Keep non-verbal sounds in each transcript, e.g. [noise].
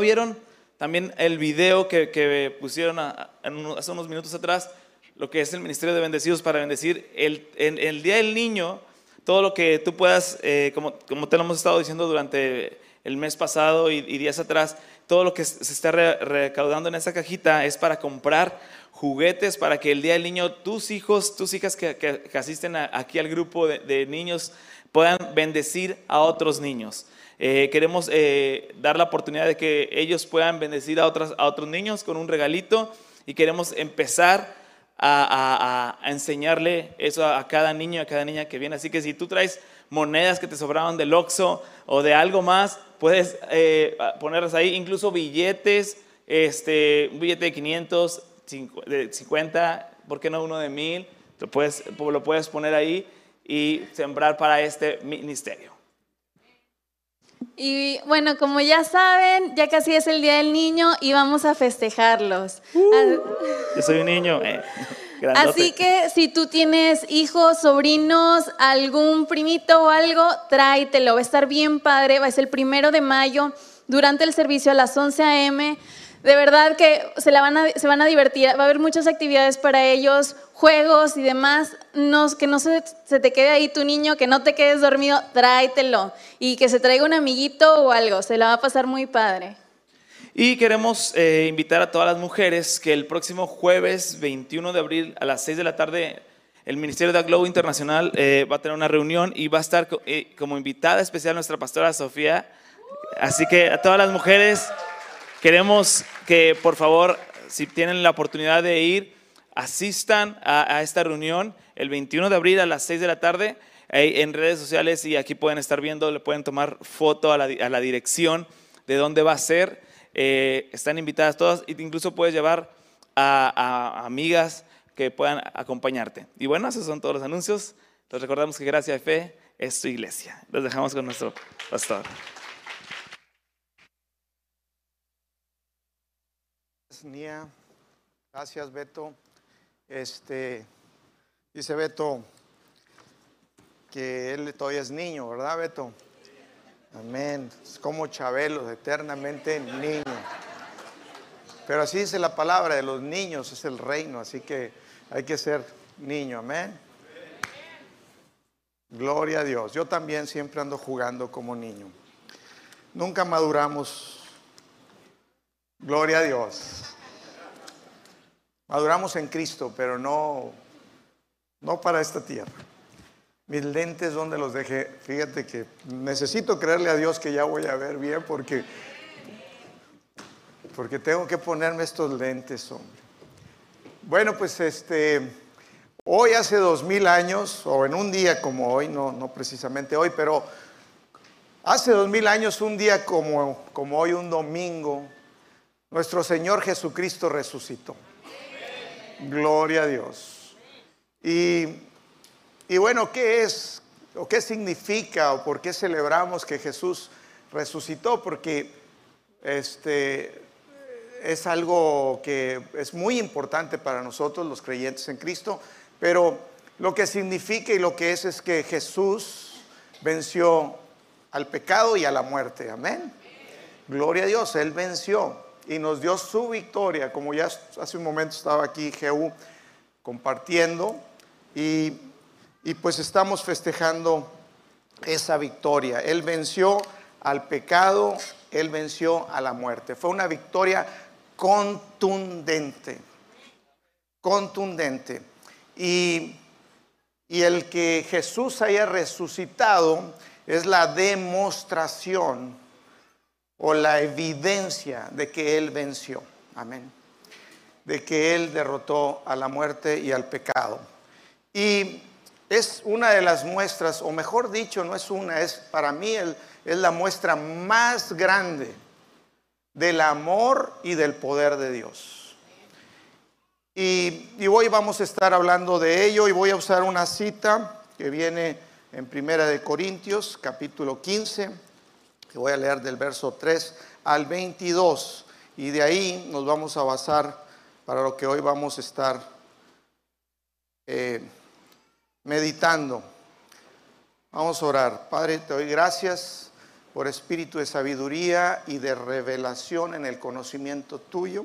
vieron también el video que, pusieron hace unos minutos atrás, lo que es el Ministerio de Bendecidos para bendecir el, el Día del Niño, todo lo que tú puedas, eh, como, como te lo hemos estado diciendo durante el mes pasado y, días atrás, todo lo que se está recaudando en esa cajita es para comprar juguetes para que el Día del Niño tus hijos, tus hijas que, asisten aquí al grupo de, niños puedan bendecir a otros niños. Eh, queremos eh, dar la oportunidad de que ellos puedan bendecir a, otros, a otros niños con un regalito y queremos empezar a, enseñarle eso a, cada niño, a cada niña que viene. Así que si tú traes monedas que te sobraban del Oxxo o de algo más, puedes eh, ponerlas ahí, incluso billetes, este, un billete de 500, de 50, ¿por qué no uno de 1000? Lo puedes, lo puedes poner ahí y sembrar para este ministerio. Y bueno, como ya saben, ya casi es el Día del Niño y vamos a festejarlos. Uh, yo soy un niño. Eh, [laughs] Así que si tú tienes hijos, sobrinos, algún primito o algo, tráetelo. Va a estar bien padre. Va a ser el primero de mayo durante el servicio a las 11 a.m. De verdad que se, la van a, se van a divertir. Va a haber muchas actividades para ellos, juegos y demás. No, que no se, te quede ahí tu niño, que no te quedes dormido, tráetelo. Y que se traiga un amiguito o algo. Se la va a pasar muy padre. Y queremos eh, invitar a todas las mujeres que el próximo jueves 21 de abril a las 6 de la tarde el Ministerio de Globo Internacional eh, va a tener una reunión y va a estar eh, como invitada especial nuestra pastora Sofía. Así que a todas las mujeres Queremos que por favor, si tienen la oportunidad de ir, asistan a, esta reunión el 21 de abril a las 6 de la tarde en redes sociales y aquí pueden estar viendo, le pueden tomar foto a la, dirección de dónde va a ser. Eh, están invitadas todas incluso puedes llevar a, a, amigas que puedan acompañarte. Y bueno, esos son todos los anuncios. Les recordamos que Gracia de Fe es su iglesia. Los dejamos con nuestro pastor. Gracias, Beto. Este, dice Beto que él todavía es niño, ¿verdad, Beto? Amén. Es como Chabelo, eternamente niño. Pero así dice la palabra de los niños, es el reino, así que hay que ser niño, amén. Gloria a Dios. Yo también siempre ando jugando como niño. Nunca maduramos. Gloria a Dios. Maduramos en Cristo, pero no, no para esta tierra. Mis lentes, ¿dónde los dejé? Fíjate que necesito creerle a Dios que ya voy a ver bien porque, porque tengo que ponerme estos lentes, hombre. Bueno, pues este, hoy hace dos mil años, o en un día como hoy, no, no precisamente hoy, pero hace dos mil años, un día como, como hoy, un domingo, nuestro Señor Jesucristo resucitó. Gloria a Dios. Y, bueno, ¿qué es o qué significa o por qué celebramos que Jesús resucitó? Porque este, es algo que es muy importante para nosotros los creyentes en Cristo, pero lo que significa y lo que es es que Jesús venció al pecado y a la muerte. Amén. Gloria a Dios, Él venció y nos dio su victoria, como ya hace un momento estaba aquí Jehú compartiendo, y, pues estamos festejando esa victoria. Él venció al pecado, él venció a la muerte. Fue una victoria contundente, contundente. Y, y el que Jesús haya resucitado es la demostración o la evidencia de que Él venció. Amén. De que Él derrotó a la muerte y al pecado. Y es una de las muestras, o mejor dicho, no es una, es para mí es la muestra más grande del amor y del poder de Dios. Y, y, hoy vamos a estar hablando de ello y voy a usar una cita que viene en Primera de Corintios, capítulo 15 que voy a leer del verso 3 al 22 y de ahí nos vamos a basar para lo que hoy vamos a estar eh, meditando. Vamos a orar. Padre, te doy gracias por espíritu de sabiduría y de revelación en el conocimiento tuyo.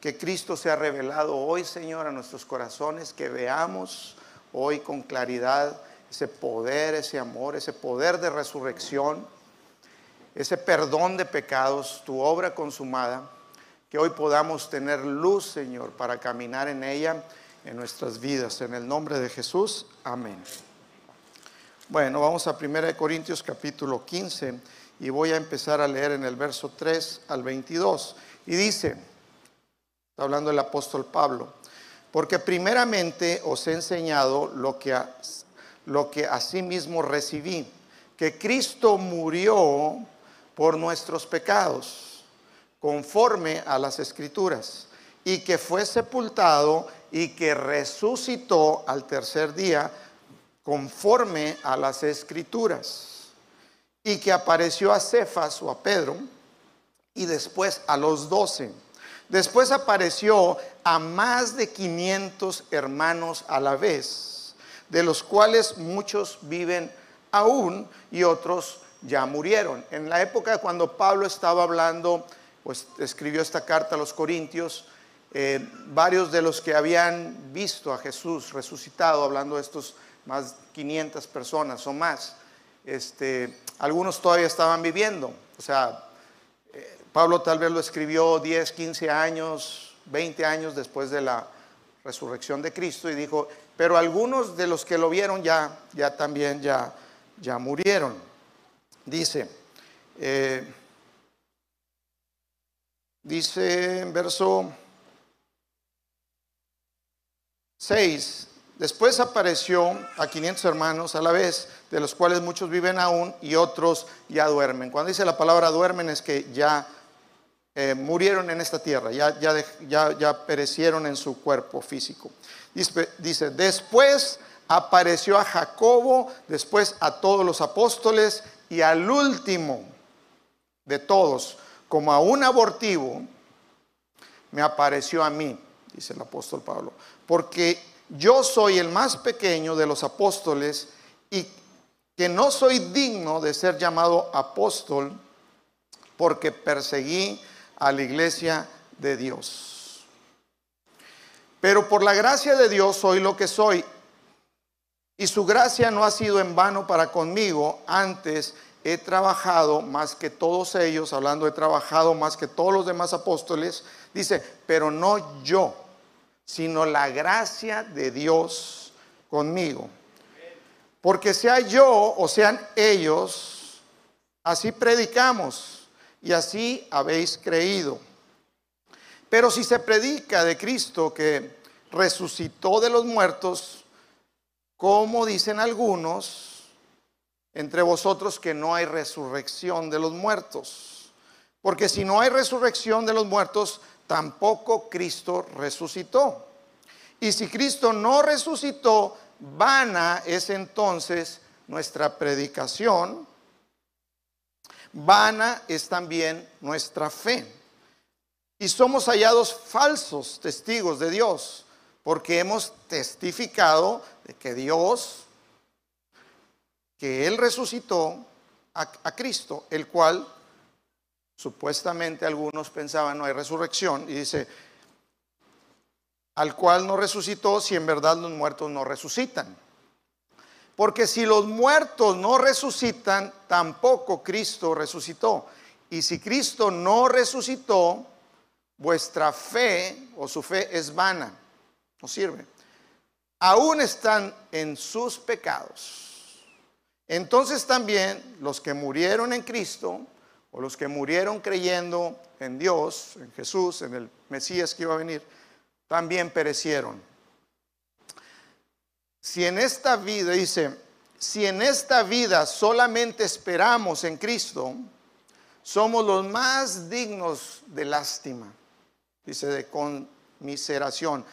Que Cristo sea revelado hoy, Señor, a nuestros corazones, que veamos hoy con claridad ese poder, ese amor, ese poder de resurrección, ese perdón de pecados, tu obra consumada, que hoy podamos tener luz, Señor, para caminar en ella en nuestras vidas. En el nombre de Jesús, amén. Bueno, vamos a 1 Corintios capítulo 15 y voy a empezar a leer en el verso 3 al 22. Y dice, está hablando el apóstol Pablo, porque primeramente os he enseñado lo que, a, lo que asimismo recibí, que Cristo murió por nuestros pecados, conforme a las escrituras, y que fue sepultado y que resucitó al tercer día conforme a las escrituras, y que apareció a Cefas o a Pedro y después a los doce. Después apareció a más de 500 hermanos a la vez, de los cuales muchos viven aún y otros ya murieron. En la época cuando Pablo estaba hablando, pues escribió esta carta a los Corintios, eh, varios de los que habían visto a Jesús resucitado, hablando de estos más 500 personas o más, este, algunos todavía estaban viviendo. O sea, eh, Pablo tal vez lo escribió 10, 15 años, 20 años después de la resurrección de Cristo y dijo, pero algunos de los que lo vieron ya, ya también ya, ya murieron. Dice, eh, dice en verso 6, después apareció a 500 hermanos a la vez, de los cuales muchos viven aún y otros ya duermen. Cuando dice la palabra duermen es que ya eh, murieron en esta tierra, ya, ya, ya, perecieron en su cuerpo físico. Dice, después apareció a Jacobo, después a todos los apóstoles y al último de todos, como a un abortivo, me apareció a mí, dice el apóstol Pablo porque yo soy el más pequeño de los apóstoles y que no soy digno de ser llamado apóstol porque perseguí a la iglesia de Dios. Pero por la gracia de Dios soy lo que soy. Y su gracia no ha sido en vano para conmigo. Antes he trabajado más que todos ellos, hablando he trabajado más que todos los demás apóstoles. Dice, pero no yo sino la gracia de Dios conmigo. Porque sea yo o sean ellos, así predicamos y así habéis creído. Pero si se predica de Cristo que resucitó de los muertos, como dicen algunos entre vosotros que no hay resurrección de los muertos. Porque si no hay resurrección de los muertos, tampoco Cristo resucitó. Y si Cristo no resucitó, vana es entonces nuestra predicación, vana es también nuestra fe. Y somos hallados falsos testigos de Dios, porque hemos testificado de que Dios, que Él resucitó a, a Cristo, el cual Supuestamente algunos pensaban no hay resurrección y dice, al cual no resucitó si en verdad los muertos no resucitan. Porque si los muertos no resucitan, tampoco Cristo resucitó. Y si Cristo no resucitó, vuestra fe o su fe es vana, no sirve. Aún están en sus pecados. Entonces también los que murieron en Cristo o los que murieron creyendo en Dios, en Jesús, en el Mesías que iba a venir, también perecieron. Si en esta vida, dice, si en esta vida solamente esperamos en Cristo, somos los más dignos de lástima, dice, de conmiseración.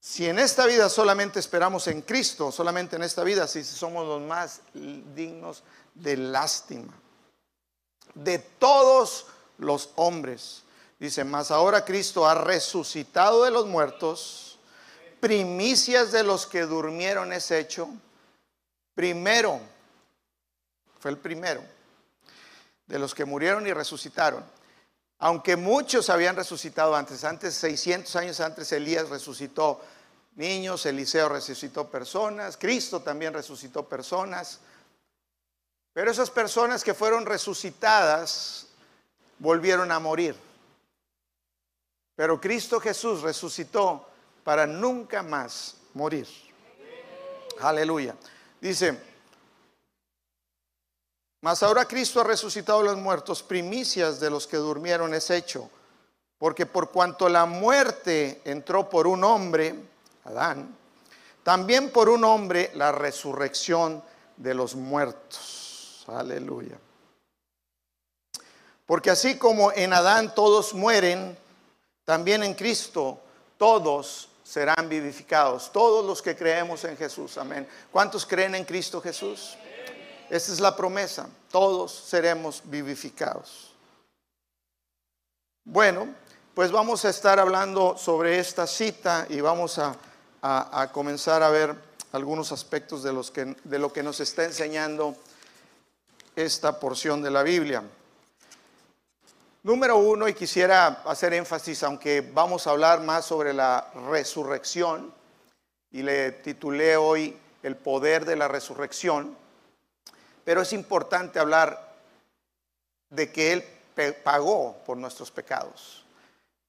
Si en esta vida solamente esperamos en Cristo, solamente en esta vida, si somos los más dignos de lástima de todos los hombres. Dice, más ahora Cristo ha resucitado de los muertos, primicias de los que durmieron es hecho. Primero, fue el primero. de los que murieron y resucitaron. Aunque muchos habían resucitado antes, antes 600 años antes Elías resucitó niños, Eliseo resucitó personas, Cristo también resucitó personas. Pero esas personas que fueron resucitadas volvieron a morir. Pero Cristo Jesús resucitó para nunca más morir. Aleluya. Dice, mas ahora Cristo ha resucitado a los muertos, primicias de los que durmieron es hecho. Porque por cuanto la muerte entró por un hombre, Adán, también por un hombre la resurrección de los muertos. Aleluya. Porque así como en Adán todos mueren, también en Cristo todos serán vivificados. Todos los que creemos en Jesús. Amén. ¿Cuántos creen en Cristo Jesús? Esa es la promesa. Todos seremos vivificados. Bueno, pues vamos a estar hablando sobre esta cita y vamos a, comenzar a ver algunos aspectos de, lo que nos está enseñando esta porción de la Biblia. Número uno, y quisiera hacer énfasis, aunque vamos a hablar más sobre la resurrección, y le titulé hoy El poder de la resurrección, pero es importante hablar de que Él pagó por nuestros pecados.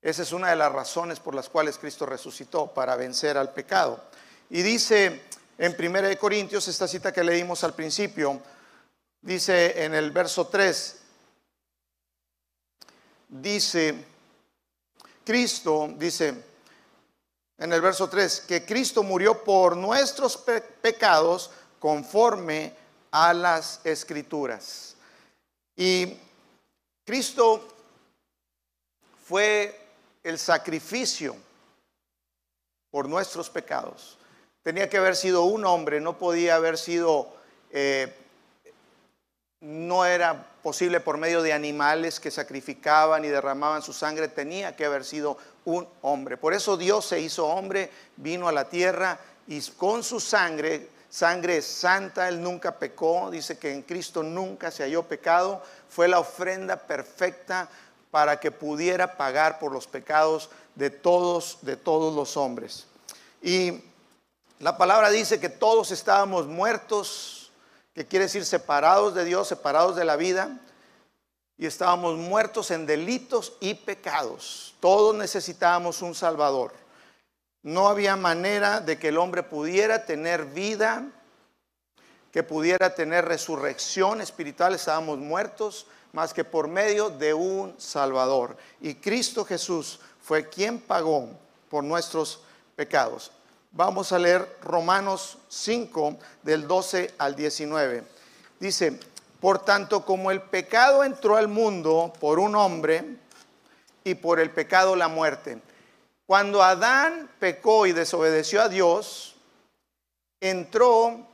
Esa es una de las razones por las cuales Cristo resucitó, para vencer al pecado. Y dice en 1 Corintios, esta cita que leímos al principio, dice en el verso 3, dice, Cristo, dice en el verso 3, que Cristo murió por nuestros pecados conforme a las escrituras. Y Cristo fue el sacrificio por nuestros pecados. Tenía que haber sido un hombre, no podía haber sido, eh, no era posible por medio de animales que sacrificaban y derramaban su sangre, tenía que haber sido un hombre. Por eso Dios se hizo hombre, vino a la tierra y con su sangre sangre santa, Él nunca pecó, dice que en Cristo nunca se halló pecado, fue la ofrenda perfecta para que pudiera pagar por los pecados de todos, de todos los hombres. Y la palabra dice que todos estábamos muertos, que quiere decir separados de Dios, separados de la vida, y estábamos muertos en delitos y pecados. Todos necesitábamos un Salvador. No había manera de que el hombre pudiera tener vida, que pudiera tener resurrección espiritual, estábamos muertos, más que por medio de un Salvador. Y Cristo Jesús fue quien pagó por nuestros pecados. Vamos a leer Romanos 5 del 12 al 19. Dice, por tanto como el pecado entró al mundo por un hombre y por el pecado la muerte cuando Adán pecó y desobedeció a Dios, entró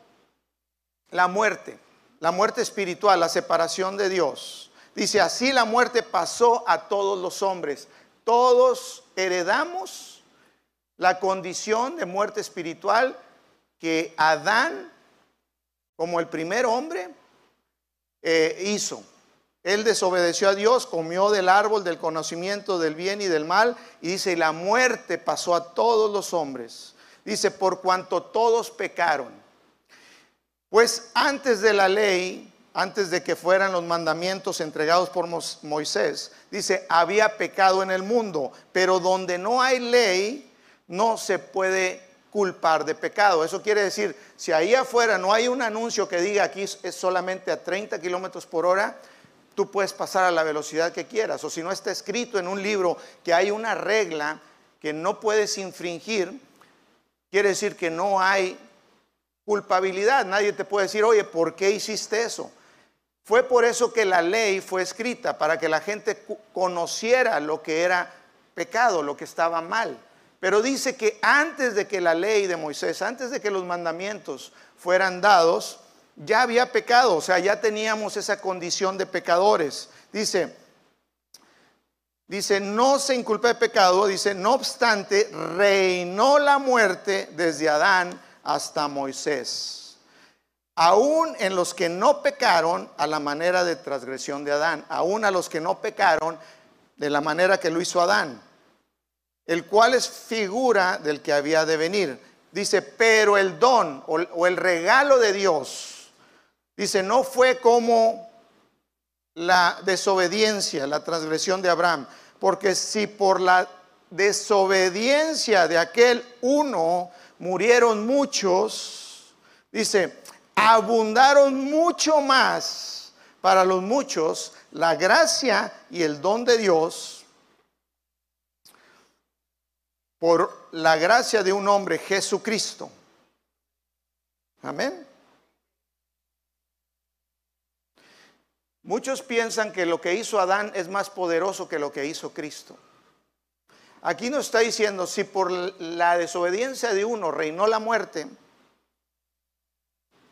la muerte, la muerte espiritual, la separación de Dios. Dice, así la muerte pasó a todos los hombres. Todos heredamos la condición de muerte espiritual que Adán, como el primer hombre, eh, hizo. Él desobedeció a Dios, comió del árbol del conocimiento del bien y del mal, y dice, la muerte pasó a todos los hombres. Dice, por cuanto todos pecaron. Pues antes de la ley, antes de que fueran los mandamientos entregados por Moisés, dice, había pecado en el mundo, pero donde no hay ley, no se puede culpar de pecado. Eso quiere decir, si ahí afuera no hay un anuncio que diga aquí es solamente a 30 kilómetros por hora, tú puedes pasar a la velocidad que quieras. O si no está escrito en un libro que hay una regla que no puedes infringir, quiere decir que no hay culpabilidad. Nadie te puede decir, oye, ¿por qué hiciste eso? Fue por eso que la ley fue escrita, para que la gente conociera lo que era pecado, lo que estaba mal. Pero dice que antes de que la ley de Moisés, antes de que los mandamientos fueran dados, ya había pecado, o sea, ya teníamos esa condición de pecadores. Dice, dice, no se inculpa de pecado, dice, no obstante, reinó la muerte desde Adán hasta Moisés. aún en los que no pecaron a la manera de transgresión de Adán, aún a los que no pecaron de la manera que lo hizo Adán, el cual es figura del que había de venir. Dice, pero el don o, o el regalo de Dios, dice, no fue como la desobediencia, la transgresión de Abraham, porque si por la desobediencia de aquel uno murieron muchos, dice, abundaron mucho más para los muchos la gracia y el don de Dios por la gracia de un hombre, Jesucristo. Amén. Muchos piensan que lo que hizo Adán es más poderoso que lo que hizo Cristo. Aquí nos está diciendo, si por la desobediencia de uno reinó la muerte,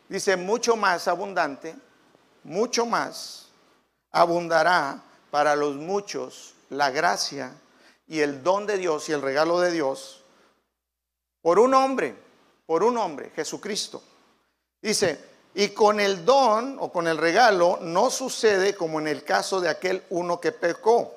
dice mucho más abundante, mucho más abundará para los muchos la gracia y el don de Dios y el regalo de Dios por un hombre, por un hombre, Jesucristo. Dice, y con el don o con el regalo no sucede como en el caso de aquel uno que pecó,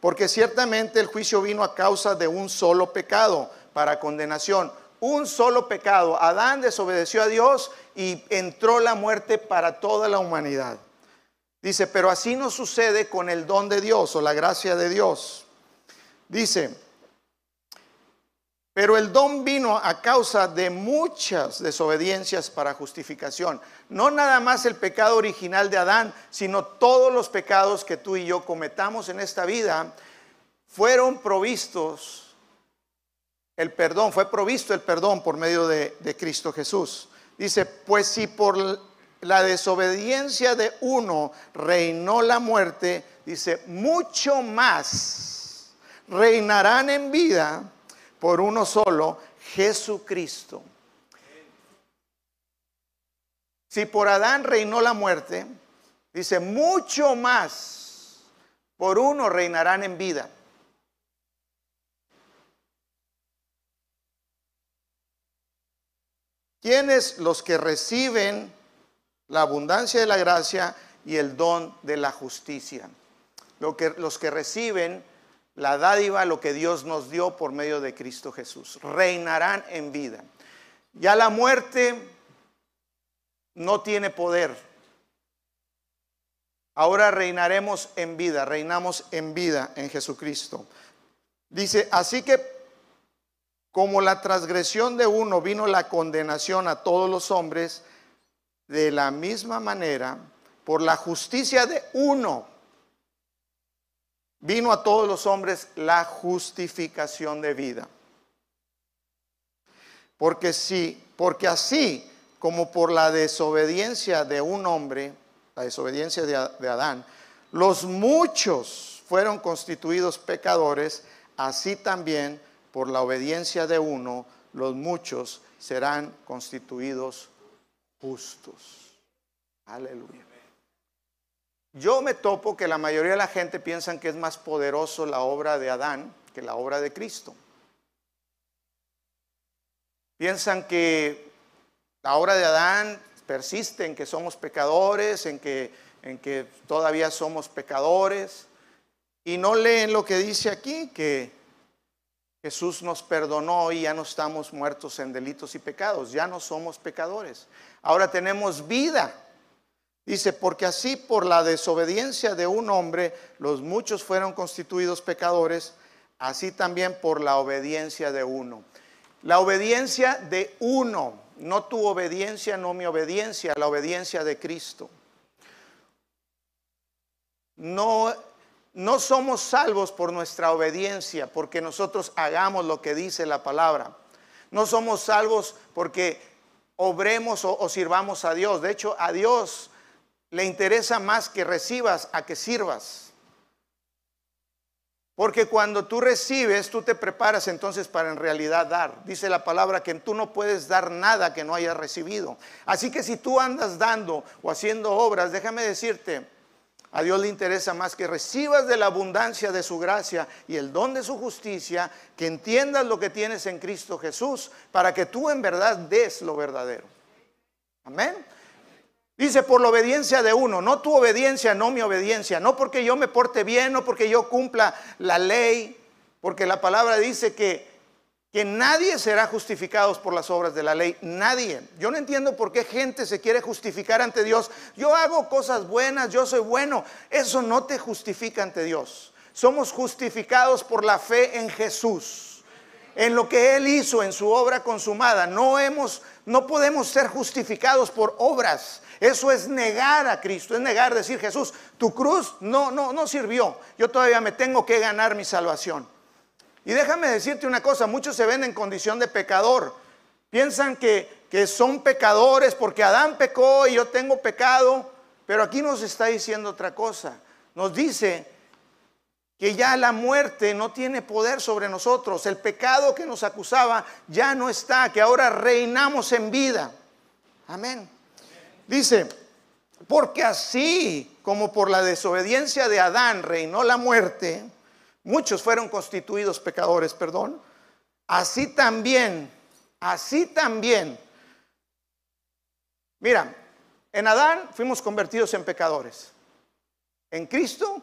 porque ciertamente el juicio vino a causa de un solo pecado para condenación. Un solo pecado. Adán desobedeció a Dios y entró la muerte para toda la humanidad. Dice, pero así no sucede con el don de Dios o la gracia de Dios. Dice, pero el don vino a causa de muchas desobediencias para justificación. No nada más el pecado original de Adán, sino todos los pecados que tú y yo cometamos en esta vida fueron provistos, el perdón, fue provisto el perdón por medio de, Cristo Jesús. Dice, pues si por la desobediencia de uno reinó la muerte, dice, mucho más reinarán en vida por uno solo, Jesucristo. Si por Adán reinó la muerte, dice, mucho más por uno reinarán en vida. ¿Quiénes los que reciben la abundancia de la gracia y el don de la justicia? Lo que, los que reciben la dádiva, lo que Dios nos dio por medio de Cristo Jesús. Reinarán en vida. Ya la muerte no tiene poder. Ahora reinaremos en vida, reinamos en vida en Jesucristo. Dice, así que como la transgresión de uno vino la condenación a todos los hombres, de la misma manera, por la justicia de uno, vino a todos los hombres la justificación de vida. Porque sí, porque así como por la desobediencia de un hombre, la desobediencia de, de Adán, los muchos fueron constituidos pecadores, así también por la obediencia de uno, los muchos serán constituidos justos. Aleluya. Yo me topo que la mayoría de la gente piensan que es más poderoso la obra de Adán que la obra de Cristo. Piensan que la obra de Adán persiste en que somos pecadores, en que, en que todavía somos pecadores, y no leen lo que dice aquí, que Jesús nos perdonó y ya no estamos muertos en delitos y pecados, ya no somos pecadores. Ahora tenemos vida Dice, porque así por la desobediencia de un hombre los muchos fueron constituidos pecadores, así también por la obediencia de uno. La obediencia de uno, no tu obediencia, no mi obediencia, la obediencia de Cristo. No, no somos salvos por nuestra obediencia, porque nosotros hagamos lo que dice la palabra. No somos salvos porque obremos o, o sirvamos a Dios. De hecho, a Dios le interesa más que recibas a que sirvas. Porque cuando tú recibes, tú te preparas entonces para en realidad dar. Dice la palabra que tú no puedes dar nada que no hayas recibido. Así que si tú andas dando o haciendo obras, déjame decirte, a Dios le interesa más que recibas de la abundancia de su gracia y el don de su justicia, que entiendas lo que tienes en Cristo Jesús, para que tú en verdad des lo verdadero. Amén. Dice, por la obediencia de uno, no tu obediencia, no mi obediencia, no porque yo me porte bien, no porque yo cumpla la ley, porque la palabra dice que, que nadie será justificado por las obras de la ley, nadie. Yo no entiendo por qué gente se quiere justificar ante Dios. Yo hago cosas buenas, yo soy bueno, eso no te justifica ante Dios. Somos justificados por la fe en Jesús, en lo que Él hizo en su obra consumada. No, hemos, no podemos ser justificados por obras. Eso es negar a Cristo, es negar, decir Jesús, tu cruz no, no, no sirvió. Yo todavía me tengo que ganar mi salvación. Y déjame decirte una cosa, muchos se ven en condición de pecador. Piensan que, que son pecadores porque Adán pecó y yo tengo pecado. Pero aquí nos está diciendo otra cosa. Nos dice que ya la muerte no tiene poder sobre nosotros. El pecado que nos acusaba ya no está, que ahora reinamos en vida. Amén. Dice, porque así como por la desobediencia de Adán reinó la muerte, muchos fueron constituidos pecadores, perdón, así también, así también. Mira, en Adán fuimos convertidos en pecadores. En Cristo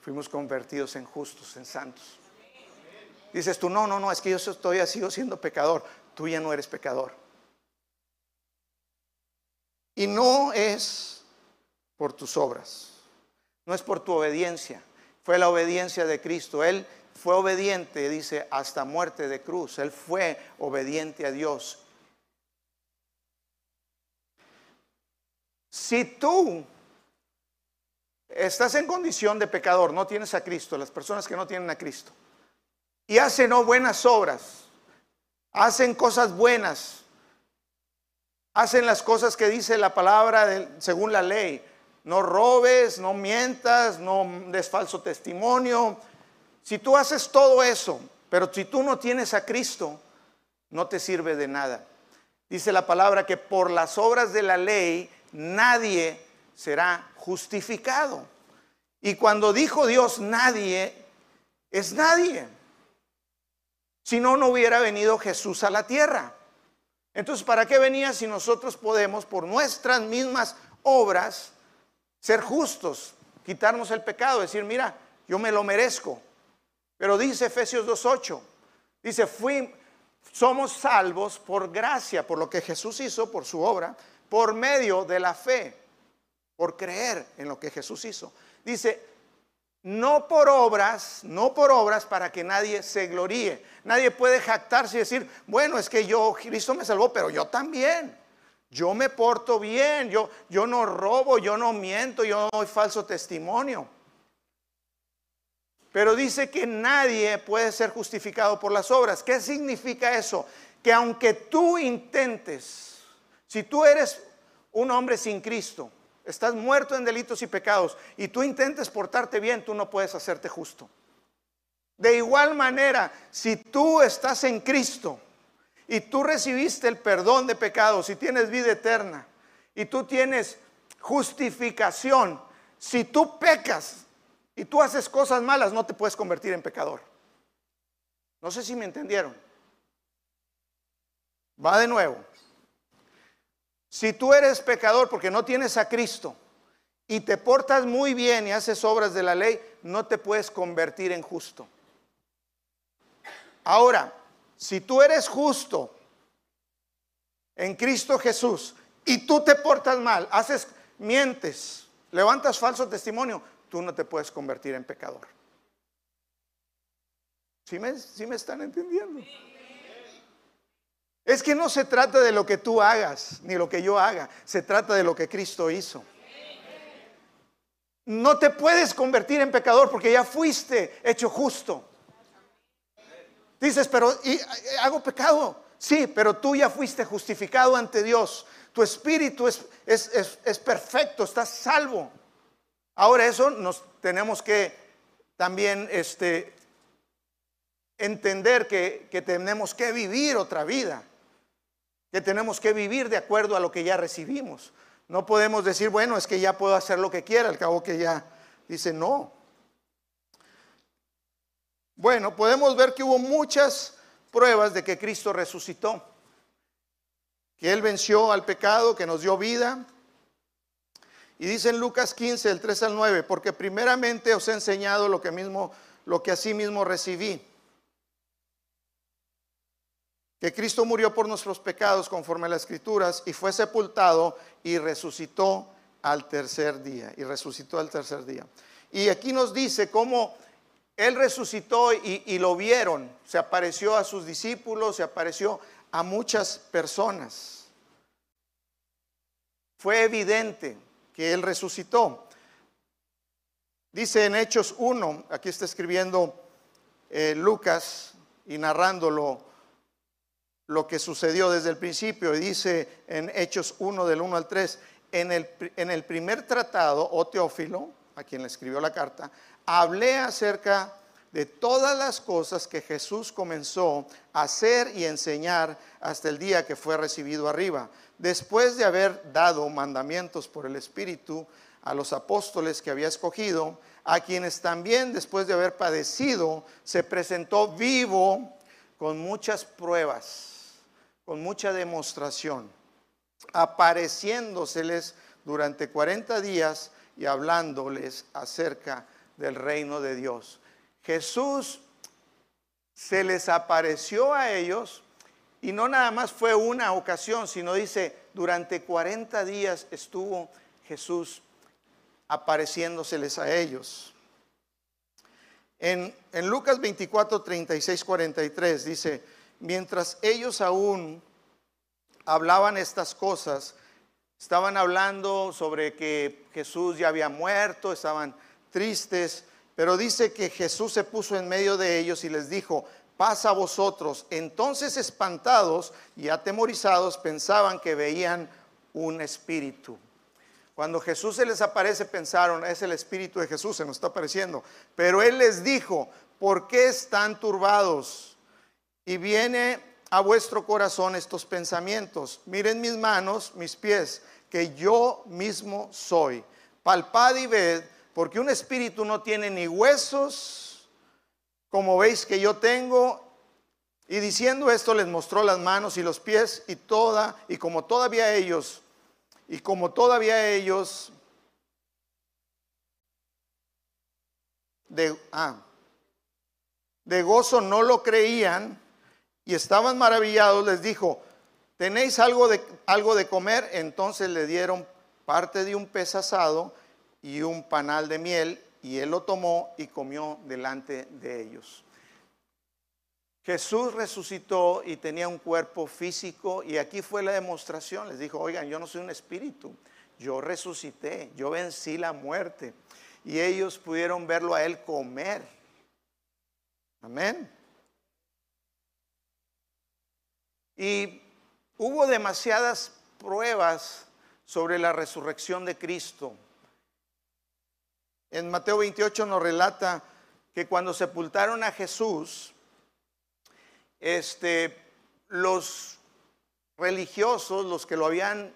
fuimos convertidos en justos, en santos. Dices tú, no, no, no, es que yo estoy sigo siendo pecador. Tú ya no eres pecador. Y no es por tus obras, no es por tu obediencia, fue la obediencia de Cristo. Él fue obediente, dice, hasta muerte de cruz. Él fue obediente a Dios. Si tú estás en condición de pecador, no tienes a Cristo, las personas que no tienen a Cristo, y hacen no buenas obras, hacen cosas buenas, hacen las cosas que dice la palabra según la ley. No robes, no mientas, no des falso testimonio. Si tú haces todo eso, pero si tú no tienes a Cristo, no te sirve de nada. Dice la palabra que por las obras de la ley nadie será justificado. Y cuando dijo Dios nadie, es nadie. Si no, no hubiera venido Jesús a la tierra. Entonces, ¿para qué venía si nosotros podemos, por nuestras mismas obras, ser justos, quitarnos el pecado, decir, mira, yo me lo merezco? Pero dice Efesios 2.8, dice, fui, somos salvos por gracia, por lo que Jesús hizo, por su obra, por medio de la fe, por creer en lo que Jesús hizo. Dice, no por obras, no por obras para que nadie se gloríe. Nadie puede jactarse y decir, bueno, es que yo, Cristo me salvó, pero yo también. Yo me porto bien, yo, yo no robo, yo no miento, yo no doy falso testimonio. Pero dice que nadie puede ser justificado por las obras. ¿Qué significa eso? Que aunque tú intentes, si tú eres un hombre sin Cristo, estás muerto en delitos y pecados y tú intentes portarte bien, tú no puedes hacerte justo. De igual manera, si tú estás en Cristo y tú recibiste el perdón de pecados y tienes vida eterna y tú tienes justificación, si tú pecas y tú haces cosas malas, no te puedes convertir en pecador. No sé si me entendieron. Va de nuevo. Si tú eres pecador porque no tienes a Cristo y te portas muy bien y haces obras de la ley, no te puedes convertir en justo. Ahora, si tú eres justo en Cristo Jesús y tú te portas mal, haces, mientes, levantas falso testimonio, tú no te puedes convertir en pecador. ¿Sí me, me están entendiendo? Es que no se trata de lo que tú hagas, ni lo que yo haga, se trata de lo que Cristo hizo. No te puedes convertir en pecador porque ya fuiste hecho justo. Dices, pero ¿y, hago pecado. Sí, pero tú ya fuiste justificado ante Dios. Tu espíritu es, es, perfecto, estás salvo. Ahora eso nos tenemos que también este, entender que, que tenemos que vivir otra vida que tenemos que vivir de acuerdo a lo que ya recibimos. No podemos decir, bueno, es que ya puedo hacer lo que quiera, al cabo que ya dice no. Bueno, podemos ver que hubo muchas pruebas de que Cristo resucitó. que Él venció al pecado, que nos dio vida. Y dice en Lucas 15, el 3 al 9, porque primeramente os he enseñado lo que mismo, lo que así mismo recibí. Que Cristo murió por nuestros pecados conforme a las escrituras y fue sepultado y resucitó al tercer día. Y resucitó al tercer día. Y aquí nos dice cómo Él resucitó y, lo vieron. Se apareció a sus discípulos, se apareció a muchas personas. Fue evidente que Él resucitó. Dice en Hechos 1, aquí está escribiendo eh, Lucas y narrándolo lo que sucedió desde el principio, y dice en Hechos 1 del 1 al 3, en el, en el primer tratado, o oh Teófilo, a quien le escribió la carta, hablé acerca de todas las cosas que Jesús comenzó a hacer y enseñar hasta el día que fue recibido arriba, después de haber dado mandamientos por el Espíritu a los apóstoles que había escogido, a quienes también después de haber padecido se presentó vivo con muchas pruebas, con mucha demostración, apareciéndoseles durante 40 días y hablándoles acerca del reino de Dios. Jesús se les apareció a ellos y no nada más fue una ocasión, sino dice, durante 40 días estuvo Jesús apareciéndoseles a ellos. En, en, Lucas 24, 36, 43 dice, mientras ellos aún hablaban estas cosas, estaban hablando sobre que Jesús ya había muerto, estaban tristes, pero dice que Jesús se puso en medio de ellos y les dijo, pasa a vosotros. Entonces espantados y atemorizados pensaban que veían un espíritu. Cuando Jesús se les aparece pensaron, es el espíritu de Jesús, se nos está apareciendo. Pero Él les dijo, ¿por qué están turbados? Y viene a vuestro corazón estos pensamientos. Miren mis manos, mis pies, que yo mismo soy. Palpad y ved porque un espíritu no tiene ni huesos, como veis que yo tengo. Y diciendo esto les mostró las manos y los pies y toda, y como todavía ellos, y como todavía ellos, de, ah, de gozo no lo creían y estaban maravillados, les dijo, ¿tenéis algo de, algo de comer? Entonces le dieron parte de un pez asado y un panal de miel, y él lo tomó y comió delante de ellos. Jesús resucitó y tenía un cuerpo físico y aquí fue la demostración. Les dijo, oigan, yo no soy un espíritu, yo resucité, yo vencí la muerte. Y ellos pudieron verlo a él comer. Amén. Y hubo demasiadas pruebas sobre la resurrección de Cristo. En Mateo 28 nos relata que cuando sepultaron a Jesús, este, los religiosos, los que lo habían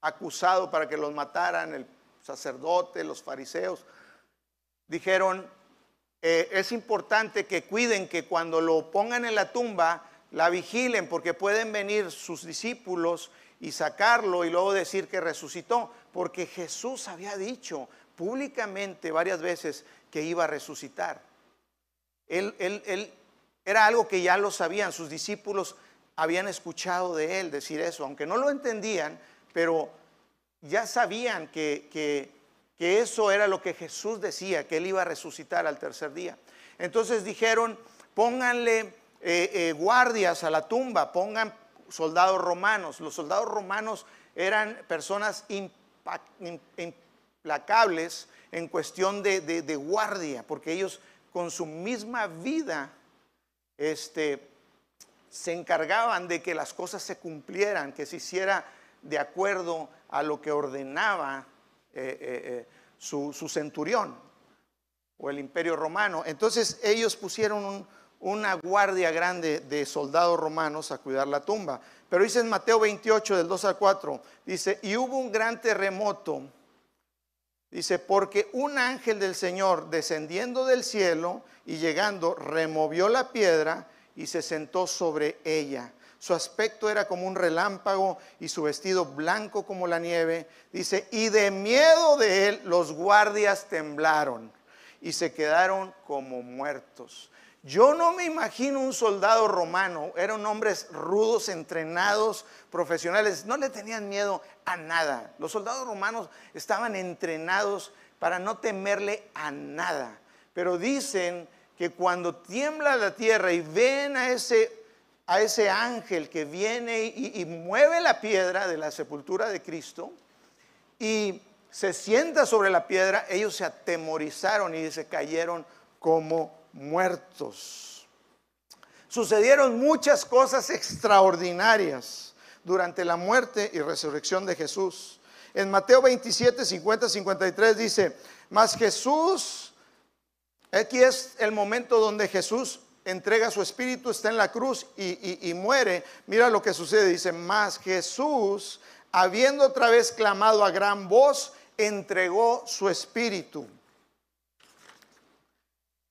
acusado para que los mataran, el sacerdote, los fariseos, dijeron, eh, es importante que cuiden que cuando lo pongan en la tumba, la vigilen, porque pueden venir sus discípulos y sacarlo y luego decir que resucitó, porque Jesús había dicho, públicamente varias veces que iba a resucitar. Él, él, era algo que ya lo sabían, sus discípulos habían escuchado de él decir eso, aunque no lo entendían, pero ya sabían que, que, eso era lo que Jesús decía, que él iba a resucitar al tercer día. Entonces dijeron, pónganle eh, eh, guardias a la tumba, pongan soldados romanos. Los soldados romanos eran personas implacables en cuestión de, guardia, porque ellos con su misma vida este, se encargaban de que las cosas se cumplieran, que se hiciera de acuerdo a lo que ordenaba eh, eh, su, centurión o el imperio romano. Entonces ellos pusieron una guardia grande de soldados romanos a cuidar la tumba. Pero dice en Mateo 28, del 2 al 4, dice, y hubo un gran terremoto Dice, porque un ángel del Señor descendiendo del cielo y llegando, removió la piedra y se sentó sobre ella. su aspecto era como un relámpago y su vestido blanco como la nieve. Dice, y de miedo de él los guardias temblaron y se quedaron como muertos. Yo no me imagino un soldado romano, eran hombres rudos, entrenados, profesionales, no le tenían miedo a nada. Los soldados romanos estaban entrenados para no temerle a nada. Pero dicen que cuando tiembla la tierra y ven a ese, a ese ángel que viene y, y mueve la piedra de la sepultura de Cristo y se sienta sobre la piedra, ellos se atemorizaron y se cayeron como muertos. Sucedieron muchas cosas extraordinarias durante la muerte y resurrección de Jesús. En Mateo 27, 50, 53 dice, mas Jesús, aquí es el momento donde Jesús entrega su espíritu, está en la cruz y, y muere. Mira lo que sucede, dice, mas Jesús, habiendo otra vez clamado a gran voz, entregó su espíritu.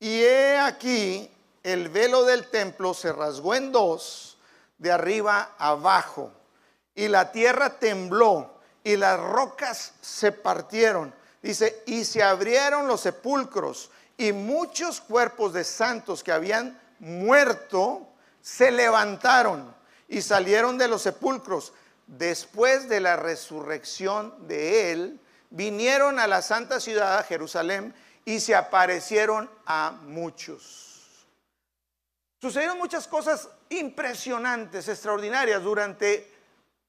Y he aquí, el velo del templo se rasgó en dos, de arriba abajo, y la tierra tembló, y las rocas se partieron. Dice, y se abrieron los sepulcros, y muchos cuerpos de santos que habían muerto se levantaron y salieron de los sepulcros. Después de la resurrección de él, vinieron a la santa ciudad, Jerusalén, y se aparecieron a muchos. Sucedieron muchas cosas impresionantes, extraordinarias durante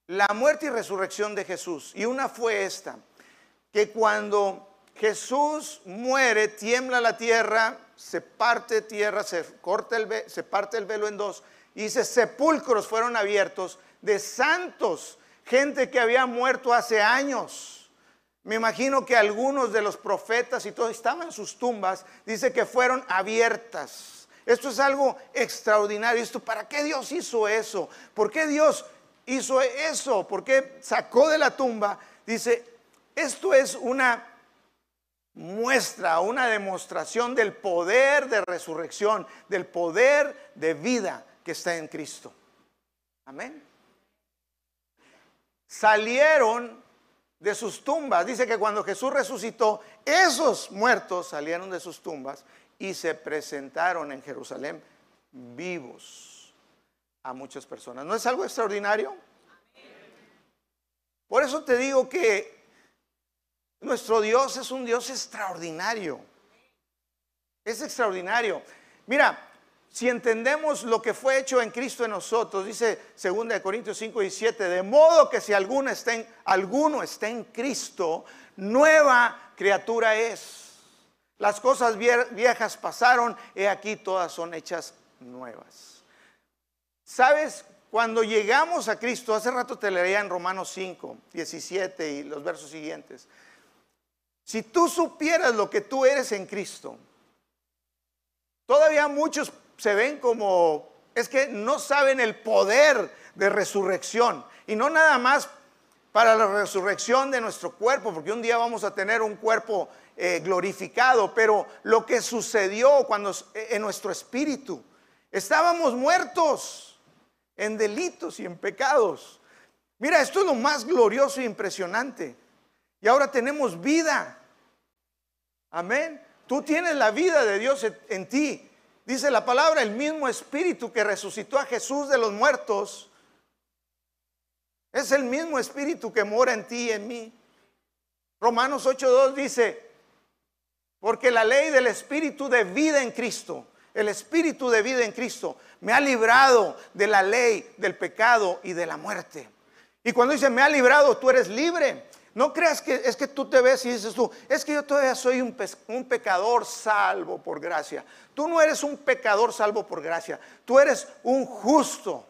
la muerte y resurrección de Jesús. Y una fue esta, que cuando Jesús muere, tiembla la tierra, se parte tierra, se, corta el, se parte el velo en dos, y dice, sepulcros fueron abiertos de santos, gente que había muerto hace años me imagino que algunos de los profetas y todos estaban en sus tumbas, dice que fueron abiertas. Esto es algo extraordinario. Esto, ¿Para qué Dios hizo eso? ¿Por qué Dios hizo eso? ¿Por qué sacó de la tumba? Dice, esto es una muestra, una demostración del poder de resurrección, del poder de vida que está en Cristo. Amén. Salieron de sus tumbas. Dice que cuando Jesús resucitó, esos muertos salieron de sus tumbas y se presentaron en Jerusalén vivos a muchas personas. ¿No es algo extraordinario? Por eso te digo que nuestro Dios es un Dios extraordinario. Es extraordinario. Mira, si entendemos lo que fue hecho en Cristo en nosotros, dice 2 Corintios 5 y 7, de modo que si alguno está en, Cristo, nueva criatura es. Las cosas viejas pasaron, y aquí todas son hechas nuevas. ¿Sabes? Cuando llegamos a Cristo, hace rato te leía en Romanos 5, 17 y los versos siguientes. Si tú supieras lo que tú eres en Cristo, todavía muchos se ven como, es que no saben el poder de resurrección. Y no nada más para la resurrección de nuestro cuerpo, porque un día vamos a tener un cuerpo eh, glorificado, pero lo que sucedió cuando en nuestro espíritu, estábamos muertos en delitos y en pecados. Mira, esto es lo más glorioso e impresionante. Y ahora tenemos vida. Amén. Tú tienes la vida de Dios en ti. Dice la palabra, el mismo espíritu que resucitó a Jesús de los muertos, es el mismo espíritu que mora en ti y en mí. Romanos 8.2 dice, porque la ley del espíritu de vida en Cristo, el espíritu de vida en Cristo, me ha librado de la ley del pecado y de la muerte. Y cuando dice, me ha librado, tú eres libre. No creas que es que tú te ves y dices tú, es que yo todavía soy un, un, pecador salvo por gracia. Tú no eres un pecador salvo por gracia, tú eres un justo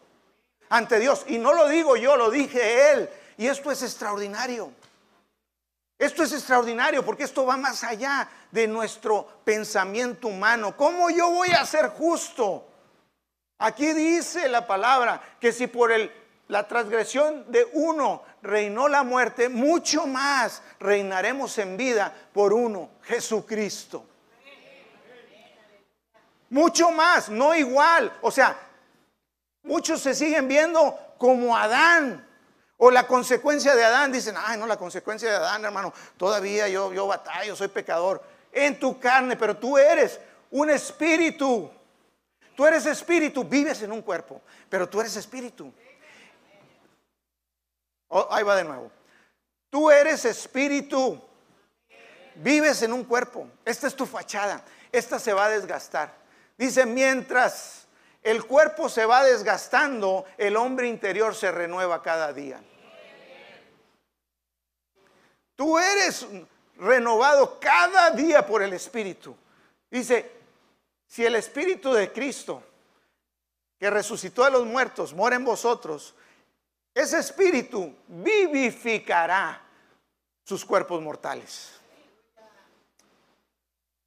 ante Dios. Y no lo digo yo, lo dije Él. Y esto es extraordinario. Esto es extraordinario porque esto va más allá de nuestro pensamiento humano. ¿Cómo yo voy a ser justo? Aquí dice la palabra que si por el la transgresión de uno reinó la muerte, mucho más reinaremos en vida por uno, Jesucristo. Mucho más, no igual. O sea, Muchos se siguen viendo como Adán. O la consecuencia de Adán. Dicen, ay, no, la consecuencia de Adán, hermano. Todavía yo, yo batallo, soy pecador. En tu carne, pero tú eres un espíritu. Tú eres espíritu, vives en un cuerpo, pero tú eres espíritu. Oh, ahí va de nuevo. Tú eres espíritu, vives en un cuerpo. Esta es tu fachada. Esta se va a desgastar. Dice, mientras el cuerpo se va desgastando, el hombre interior se renueva cada día. Tú eres renovado cada día por el Espíritu. Dice, si el Espíritu de Cristo, que resucitó a los muertos, mora en vosotros, ese Espíritu vivificará sus cuerpos mortales.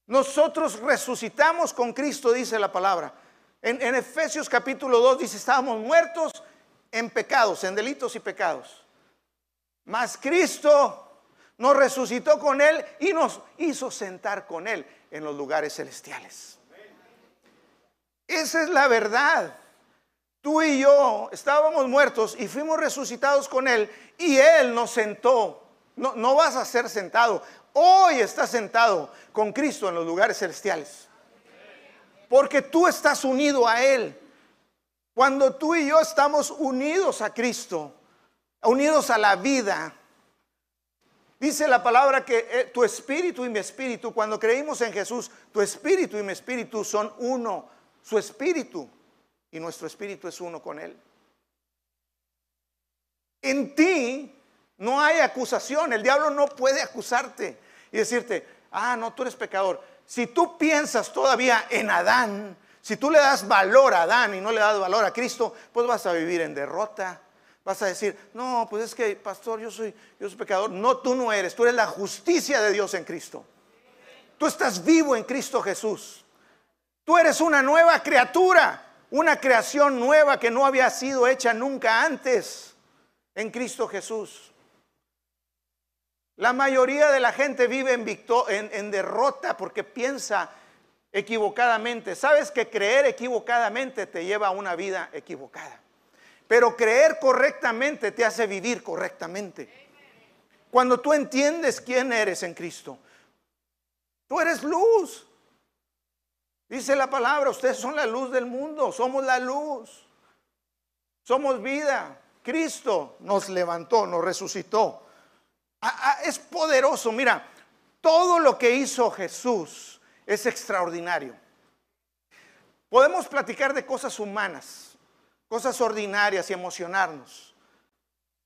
Nosotros resucitamos con Cristo, dice la palabra. En, Efesios capítulo 2 dice, estábamos muertos en pecados, en delitos y pecados. Mas Cristo nos resucitó con Él y nos hizo sentar con Él en los lugares celestiales. Esa es la verdad. Tú y yo estábamos muertos y fuimos resucitados con Él y Él nos sentó. No, vas a ser sentado. Hoy estás sentado con Cristo en los lugares celestiales. Porque tú estás unido a Él. Cuando tú y yo estamos unidos a Cristo, unidos a la vida, dice la palabra que eh, tu espíritu y mi espíritu, cuando creímos en Jesús, tu espíritu y mi espíritu son uno su espíritu y nuestro espíritu es uno con Él. En ti no hay acusación, el diablo no puede acusarte y decirte, ah, no, tú eres pecador. Si tú piensas todavía en Adán, si tú le das valor a Adán y no le das valor a Cristo, pues vas a vivir en derrota. Vas a decir, no, pues es que, pastor, yo soy, yo soy pecador. No, tú no eres, tú eres la justicia de Dios en Cristo. Tú estás vivo en Cristo Jesús. Tú eres una nueva criatura, una creación nueva que no había sido hecha nunca antes en Cristo Jesús. La mayoría de la gente vive en, derrota porque piensa equivocadamente. Sabes que creer equivocadamente te lleva a una vida equivocada. Pero creer correctamente te hace vivir correctamente. Cuando tú entiendes quién eres en Cristo, tú eres luz. Dice la palabra, ustedes son la luz del mundo, somos la luz, somos vida. Cristo nos levantó, nos resucitó. Es poderoso, mira, todo lo que hizo Jesús es extraordinario. Podemos platicar de cosas humanas, cosas ordinarias y emocionarnos.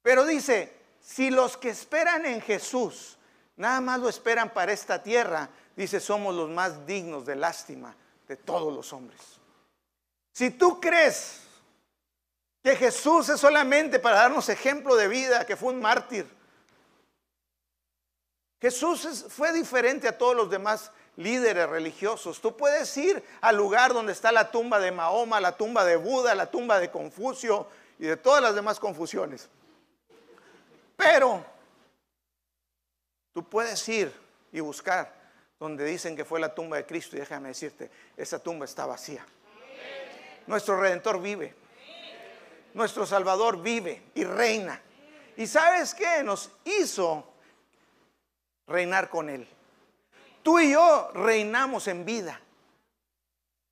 Pero dice, si los que esperan en Jesús nada más lo esperan para esta tierra, dice, somos los más dignos de lástima de todos los hombres. Si tú crees que Jesús es solamente para darnos ejemplo de vida, que fue un mártir, Jesús fue diferente a todos los demás líderes religiosos. Tú puedes ir al lugar donde está la tumba de Mahoma, la tumba de Buda, la tumba de Confucio y de todas las demás confusiones. Pero tú puedes ir y buscar donde dicen que fue la tumba de Cristo y déjame decirte, esa tumba está vacía. Nuestro redentor vive. Nuestro Salvador vive y reina. ¿Y sabes qué? Nos hizo reinar con Él. Tú y yo reinamos en vida.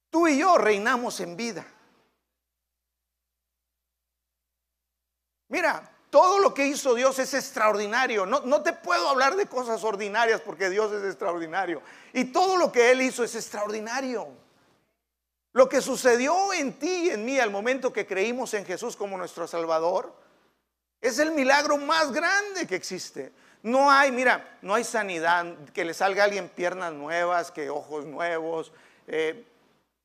Tú y yo reinamos en vida. Mira, todo lo que hizo Dios es extraordinario. No, no, te puedo hablar de cosas ordinarias porque Dios es extraordinario. Y todo lo que Él hizo es extraordinario. Lo que sucedió en ti y en mí al momento que creímos en Jesús como nuestro Salvador es el milagro más grande que existe. No hay, mira, no hay sanidad, que le salga a alguien piernas nuevas, que ojos nuevos, eh,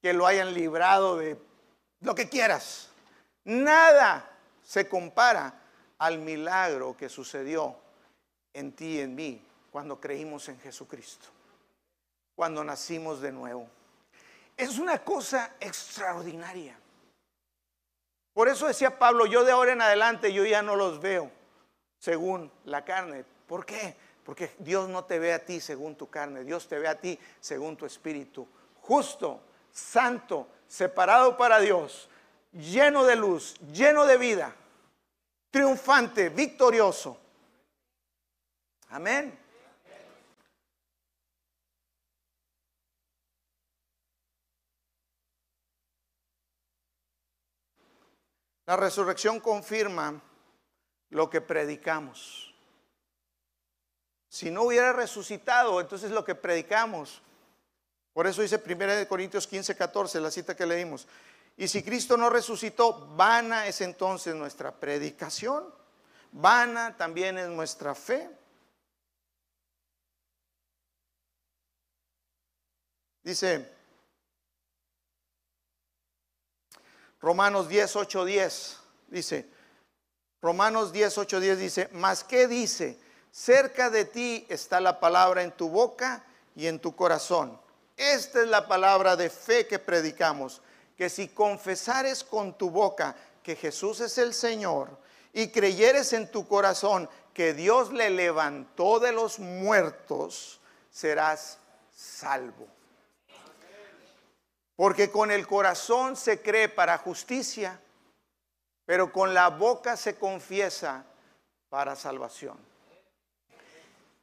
que lo hayan librado de lo que quieras. Nada se compara al milagro que sucedió en ti y en mí cuando creímos en Jesucristo, cuando nacimos de nuevo. Es una cosa extraordinaria. Por eso decía Pablo, yo de ahora en adelante yo ya no los veo según la carne. ¿Por qué? Porque Dios no te ve a ti según tu carne, Dios te ve a ti según tu espíritu. Justo, santo, separado para Dios, lleno de luz, lleno de vida, triunfante, victorioso. Amén. La resurrección confirma lo que predicamos. Si no hubiera resucitado, entonces lo que predicamos. Por eso dice 1 Corintios 15, 14, la cita que leímos. Y si Cristo no resucitó, vana es entonces nuestra predicación, vana también es nuestra fe. Dice Romanos 10, 8, 10, dice, Romanos 10, 8, 10 dice, mas ¿qué dice? Cerca de ti está la palabra en tu boca y en tu corazón. Esta es la palabra de fe que predicamos, que si confesares con tu boca que Jesús es el Señor y creyeres en tu corazón que Dios le levantó de los muertos, serás salvo. Porque con el corazón se cree para justicia, pero con la boca se confiesa para salvación.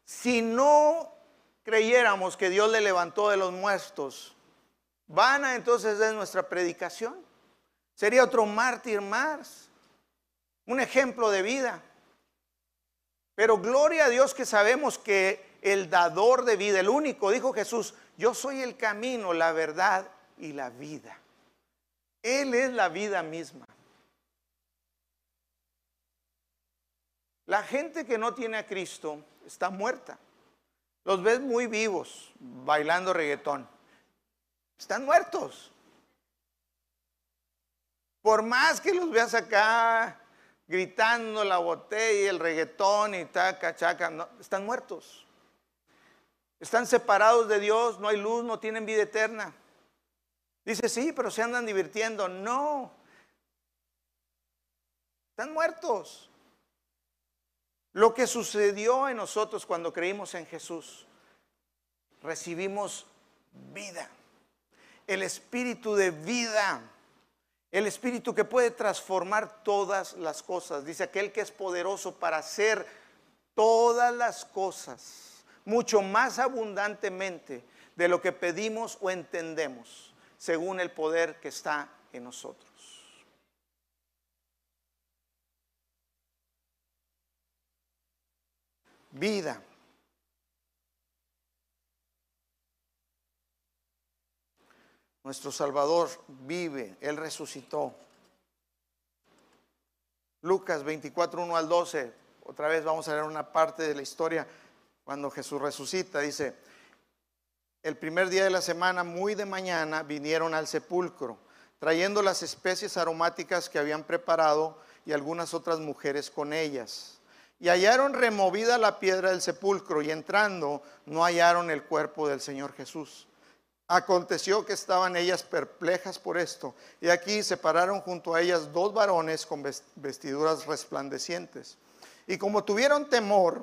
Si no creyéramos que Dios le levantó de los muertos, vana entonces es nuestra predicación. Sería otro mártir más, un ejemplo de vida. Pero gloria a Dios que sabemos que el dador de vida, el único, dijo Jesús, yo soy el camino, la verdad y la vida. Él es la vida misma. La gente que no tiene a Cristo está muerta. Los ves muy vivos bailando reggaetón. Están muertos. Por más que los veas acá gritando la botella el reggaetón y taca, chaca, están muertos. Están separados de Dios, no hay luz, no tienen vida eterna. Dice, sí, pero se andan divirtiendo. No. Están muertos. Lo que sucedió en nosotros cuando creímos en Jesús, recibimos vida. El espíritu de vida. El espíritu que puede transformar todas las cosas. Dice aquel que es poderoso para hacer todas las cosas mucho más abundantemente de lo que pedimos o entendemos según el poder que está en nosotros. Vida. Nuestro Salvador vive, Él resucitó. Lucas 24, 1 al 12, otra vez vamos a ver una parte de la historia cuando Jesús resucita. Dice, el primer día de la semana, muy de mañana, vinieron al sepulcro, trayendo las especies aromáticas que habían preparado y algunas otras mujeres con ellas. Y hallaron removida la piedra del sepulcro y entrando no hallaron el cuerpo del Señor Jesús. Aconteció que estaban ellas perplejas por esto, y aquí se pararon junto a ellas dos varones con vestiduras resplandecientes. Y como tuvieron temor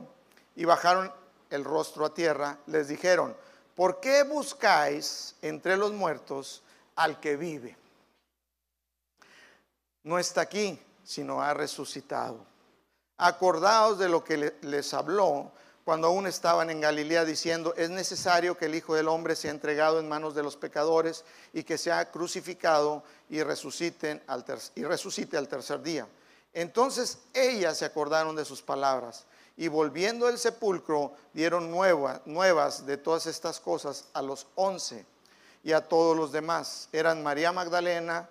y bajaron el rostro a tierra, les dijeron, ¿por qué buscáis entre los muertos al que vive? No está aquí, sino ha resucitado. Acordaos de lo que les habló cuando aún estaban en Galilea diciendo, es necesario que el Hijo del Hombre sea entregado en manos de los pecadores y que sea crucificado y, resucite al tercer día. Entonces ellas se acordaron de sus palabras y volviendo el sepulcro dieron nuevas de todas estas cosas a los once y a todos los demás. Eran María Magdalena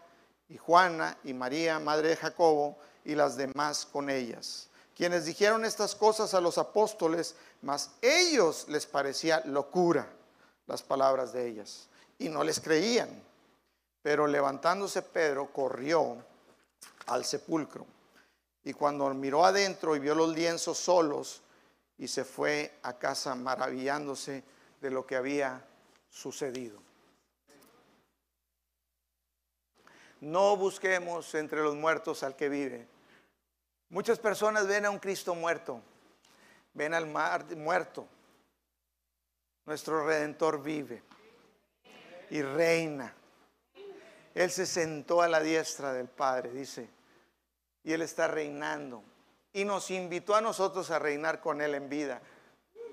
y Juana y María, madre de Jacobo, y las demás con ellas. Quienes dijeron estas cosas a los apóstoles, mas ellos les parecía locura las palabras de ellas y no les creían. Pero levantándose Pedro corrió al sepulcro y cuando miró adentro y vio los lienzos solos, y se fue a casa maravillándose de lo que había sucedido. No busquemos entre los muertos al que vive. Muchas personas ven a un Cristo muerto, ven al mar muerto. Nuestro redentor vive y reina. Él se sentó a la diestra del Padre, dice, y Él está reinando. Y nos invitó a nosotros a reinar con Él en vida.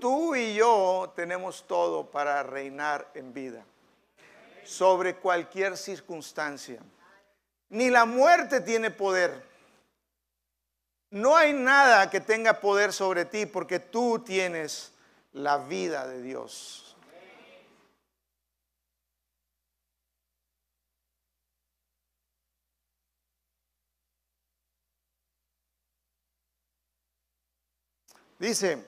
Tú y yo tenemos todo para reinar en vida, sobre cualquier circunstancia. Ni la muerte tiene poder. No hay nada que tenga poder sobre ti porque tú tienes la vida de Dios. Dice,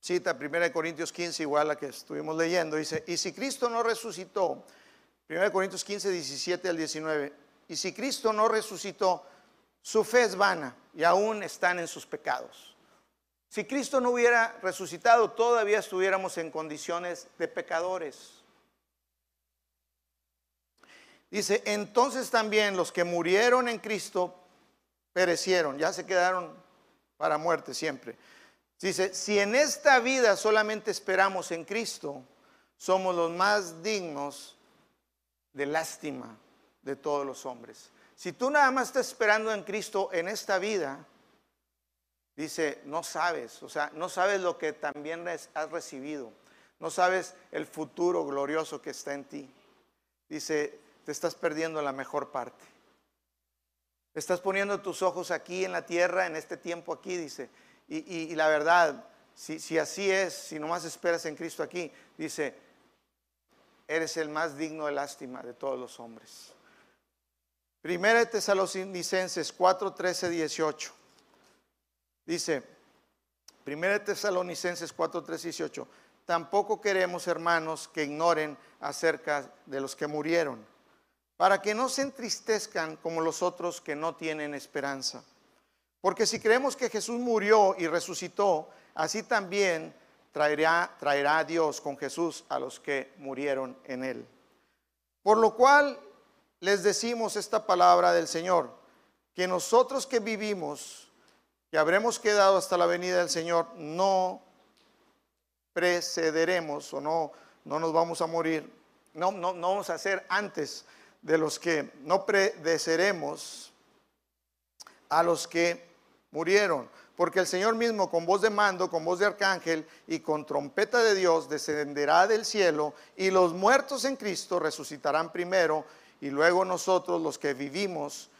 cita 1 Corintios 15, igual a que estuvimos leyendo, dice, y si Cristo no resucitó, 1 Corintios 15, 17 al 19, y si Cristo no resucitó, su fe es vana y aún están en sus pecados. Si Cristo no hubiera resucitado, todavía estuviéramos en condiciones de pecadores. Dice, entonces también los que murieron en Cristo perecieron, ya se quedaron para muerte siempre. Dice, si en esta vida solamente esperamos en Cristo, somos los más dignos de lástima de todos los hombres. Si tú nada más estás esperando en Cristo en esta vida, dice, no sabes, o sea, no sabes lo que también has recibido, no sabes el futuro glorioso que está en ti. Dice, te estás perdiendo la mejor parte. Estás poniendo tus ojos aquí en la tierra, en este tiempo aquí, dice. Y, la verdad, si, si, así es, si nomás esperas en Cristo aquí, dice, eres el más digno de lástima de todos los hombres. Primera de Tesalonicenses 4, 13, 18. Dice, Primera de Tesalonicenses 4, 13, 18. Tampoco queremos, hermanos, que ignoren acerca de los que murieron para que no se entristezcan como los otros que no tienen esperanza. Porque si creemos que Jesús murió y resucitó, así también traerá, traerá a Dios con Jesús a los que murieron en él. Por lo cual les decimos esta palabra del Señor, que nosotros que vivimos, que habremos quedado hasta la venida del Señor, no precederemos o no, no nos vamos a morir, no, no, no vamos a hacer antes de los que no predeceremos a los que murieron. Porque el Señor mismo con voz de mando, con voz de arcángel y con trompeta de Dios descenderá del cielo y los muertos en Cristo resucitarán primero y luego nosotros los que vivimos,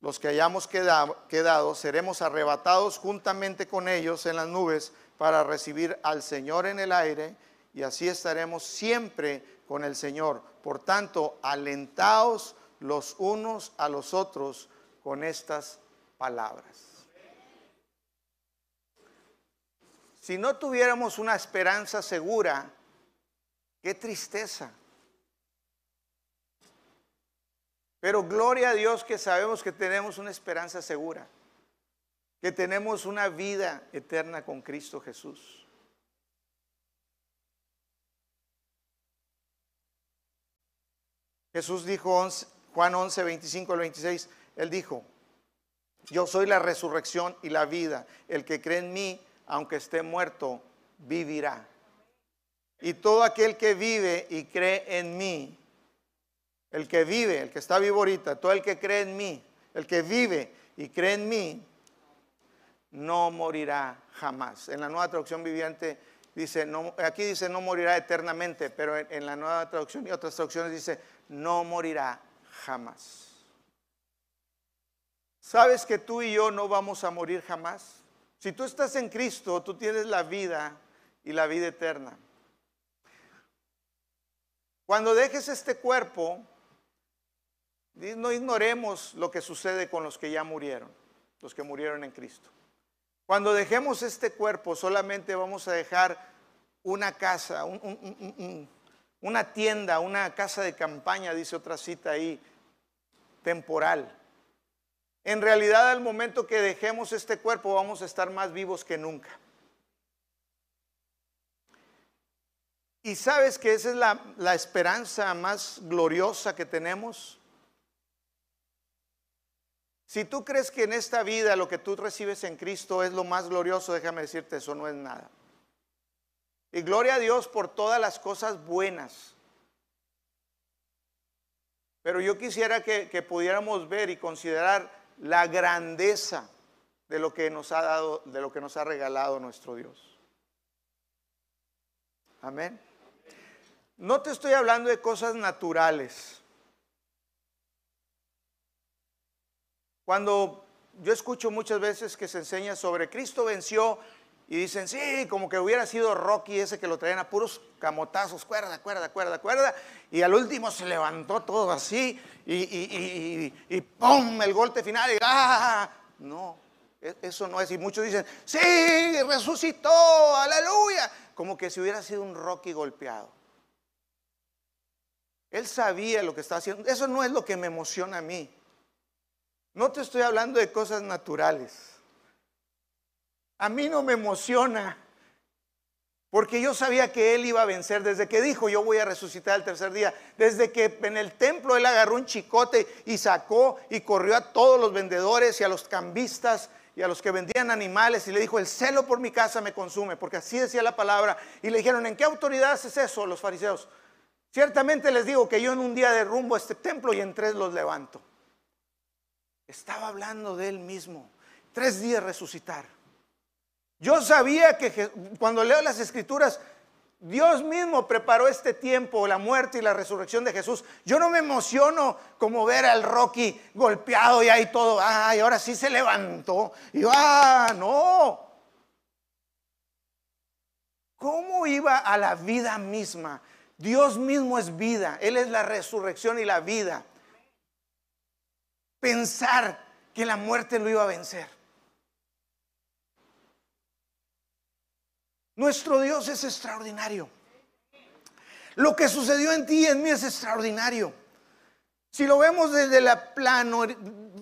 los que hayamos quedado, seremos arrebatados juntamente con ellos en las nubes para recibir al Señor en el aire y así estaremos siempre con el Señor. Por tanto, alentaos los unos a los otros con estas palabras. Si no tuviéramos una esperanza segura, qué tristeza. Pero gloria a Dios que sabemos que tenemos una esperanza segura, que tenemos una vida eterna con Cristo Jesús. Jesús dijo, Juan 11, 25 al 26, él dijo, yo soy la resurrección y la vida. El que cree en mí, aunque esté muerto, vivirá. Y todo aquel que vive y cree en mí, el que vive, el que está vivo ahorita, todo el que cree en mí, el que vive y cree en mí, no morirá jamás. En la nueva traducción viviente dice, no, aquí dice no morirá eternamente, pero en la nueva traducción y otras traducciones dice no morirá jamás. ¿Sabes que tú y yo no vamos a morir jamás? Si tú estás en Cristo, tú tienes la vida y la vida eterna. Cuando dejes este cuerpo, no ignoremos lo que sucede con los que ya murieron, los que murieron en Cristo. Cuando dejemos este cuerpo, solamente vamos a dejar una casa, un, una tienda, una casa de campaña, dice otra cita ahí, temporal. En realidad, al momento que dejemos este cuerpo, vamos a estar más vivos que nunca. Y sabes que esa es la, la esperanza más gloriosa que tenemos. Si tú crees que en esta vida lo que tú recibes en Cristo es lo más glorioso, déjame decirte, eso no es nada. Y gloria a Dios por todas las cosas buenas. Pero yo quisiera que, pudiéramos ver y considerar la grandeza de lo que nos ha dado, de lo que nos ha regalado nuestro Dios. Amén. No te estoy hablando de cosas naturales. Cuando yo escucho muchas veces que se enseña sobre Cristo venció y dicen, sí, como que hubiera sido Rocky ese que lo traían a puros camotazos, cuerda, cuerda, cuerda, cuerda, y al último se levantó todo así y, y, y, y ¡pum! el golpe final y ¡ah! No, e, eso no es. Y muchos dicen, sí, resucitó, aleluya, como que si hubiera sido un Rocky golpeado. Él sabía lo que estaba haciendo. Eso no es lo que me emociona a mí. No te estoy hablando de cosas naturales. A mí no me emociona. Porque yo sabía que Él iba a vencer desde que dijo, yo voy a resucitar el tercer día. Desde que en el templo Él agarró un chicote y sacó y corrió a todos los vendedores y a los cambistas y a los que vendían animales y le dijo, el celo por mi casa me consume, porque así decía la palabra. Y le dijeron, ¿en qué autoridad haces eso los fariseos? Ciertamente les digo que yo en un día derrumbo este templo y en tres los levanto. Estaba hablando de él mismo. Tres días resucitar. Yo sabía que cuando leo las escrituras, Dios mismo preparó este tiempo, la muerte y la resurrección de Jesús. Yo no me emociono como ver al Rocky golpeado y ahí todo, ay, ahora sí se levantó. Y yo, ah, no. ¿Cómo iba a la vida misma? Dios mismo es vida, Él es la resurrección y la vida. Pensar que la muerte lo iba a vencer. Nuestro Dios es extraordinario. Lo que sucedió en ti y en mí es extraordinario. Si lo vemos desde la plano,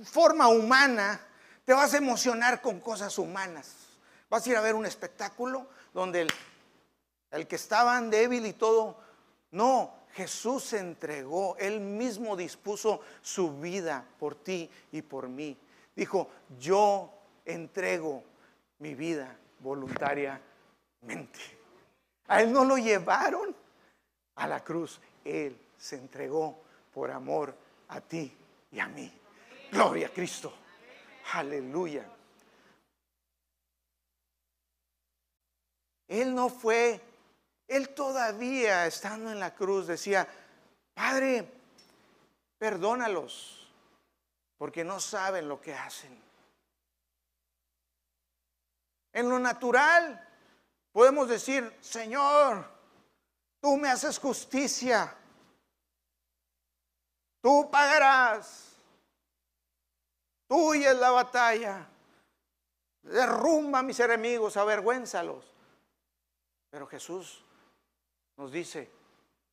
forma humana, te vas a emocionar con cosas humanas. Vas a ir a ver un espectáculo donde el, que estaban débil y todo no, Jesús se entregó, Él mismo dispuso su vida por ti y por mí. Dijo, yo entrego mi vida voluntariamente. A Él no lo llevaron a la cruz, Él se entregó por amor a ti y a mí. Gloria a Cristo. Aleluya. Él no fue él todavía, estando en la cruz, decía, Padre, perdónalos, porque no saben lo que hacen. En lo natural podemos decir, Señor, tú me haces justicia, tú pagarás, tuya es la batalla, derrumba a mis enemigos, avergüénzalos. Pero Jesús nos dice,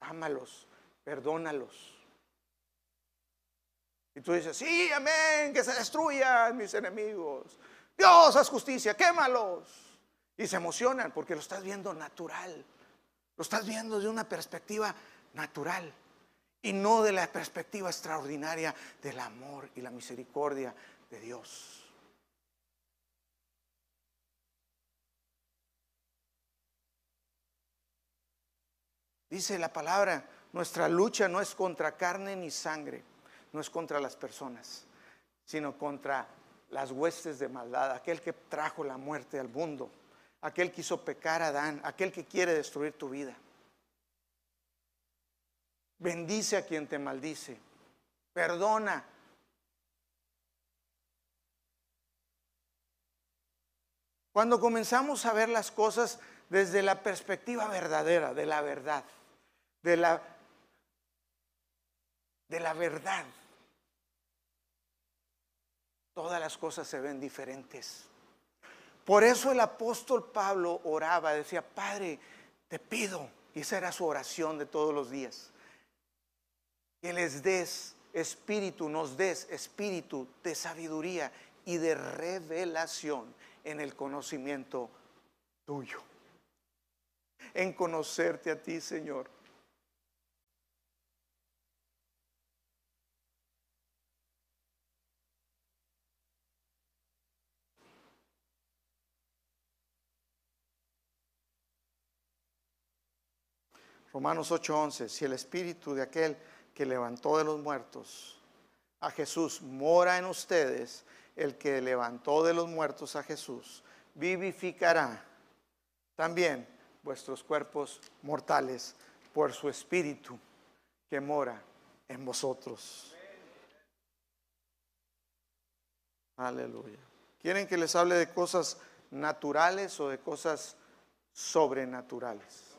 ámalos, perdónalos. Y tú dices, sí, amén, que se destruyan mis enemigos. Dios, haz justicia, quémalos. Y se emocionan porque lo estás viendo natural. Lo estás viendo de una perspectiva natural y no de la perspectiva extraordinaria del amor y la misericordia de Dios. Dice la palabra, nuestra lucha no es contra carne ni sangre, no es contra las personas, sino contra las huestes de maldad, aquel que trajo la muerte al mundo, aquel que hizo pecar a Adán, aquel que quiere destruir tu vida. Bendice a quien te maldice, perdona. Cuando comenzamos a ver las cosas desde la perspectiva verdadera, de la verdad, de la, de la verdad, todas las cosas se ven diferentes. Por eso el apóstol Pablo oraba, decía, Padre, te pido, y esa era su oración de todos los días, que les des espíritu, nos des espíritu de sabiduría y de revelación en el conocimiento tuyo, en conocerte a ti, Señor. Romanos 8:11, si el espíritu de aquel que levantó de los muertos a Jesús mora en ustedes, el que levantó de los muertos a Jesús vivificará también vuestros cuerpos mortales por su espíritu que mora en vosotros. Aleluya. ¿Quieren que les hable de cosas naturales o de cosas sobrenaturales?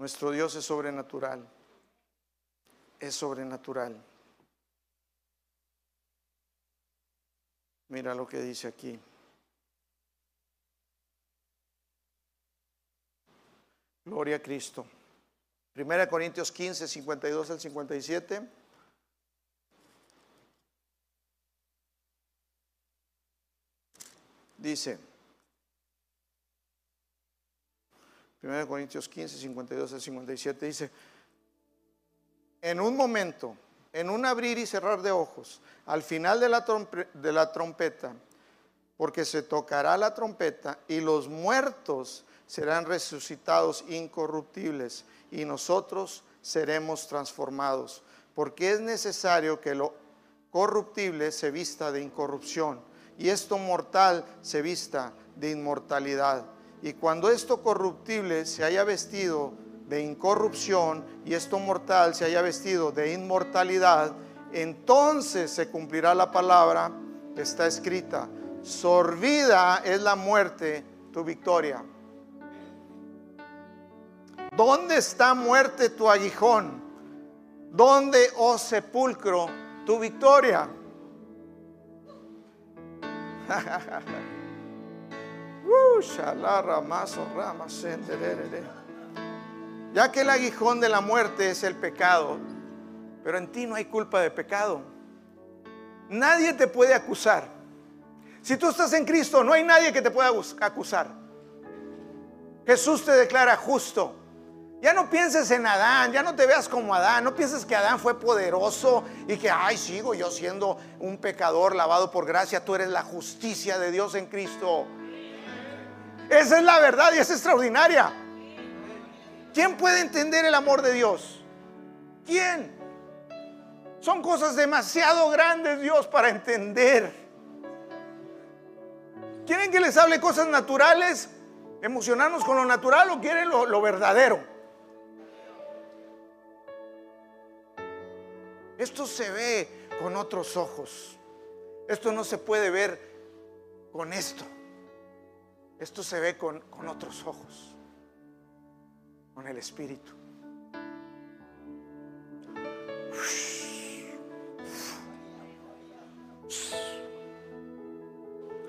Nuestro Dios es sobrenatural. Es sobrenatural. Mira lo que dice aquí. Gloria a Cristo. Primera Corintios 15, 52 al 57. Dice, 1 Corintios 15, 52 al 57 dice, en un momento, en un abrir y cerrar de ojos, al final de la, de la trompeta, porque se tocará la trompeta y los muertos serán resucitados incorruptibles y nosotros seremos transformados, porque es necesario que lo corruptible se vista de incorrupción y esto mortal se vista de inmortalidad. Y cuando esto corruptible se haya vestido de incorrupción y esto mortal se haya vestido de inmortalidad, entonces se cumplirá la palabra que está escrita. Sorbida es la muerte, tu victoria. ¿Dónde está muerte tu aguijón? ¿Dónde, oh sepulcro, tu victoria? [laughs] Ya que el aguijón de la muerte es el pecado, pero en ti no hay culpa de pecado. Nadie te puede acusar. Si tú estás en Cristo, no hay nadie que te pueda acusar. Jesús te declara justo. Ya no pienses en Adán, ya no te veas como Adán, no pienses que Adán fue poderoso y que, ay, sigo yo siendo un pecador lavado por gracia, tú eres la justicia de Dios en Cristo. Esa es la verdad y es extraordinaria. ¿Quién puede entender el amor de Dios? ¿Quién? Son cosas demasiado grandes, Dios, para entender. ¿Quieren que les hable cosas naturales? ¿Emocionarnos con lo natural o quieren lo, lo verdadero? Esto se ve con otros ojos. Esto no se puede ver con esto. Esto se ve con, otros ojos, con el Espíritu.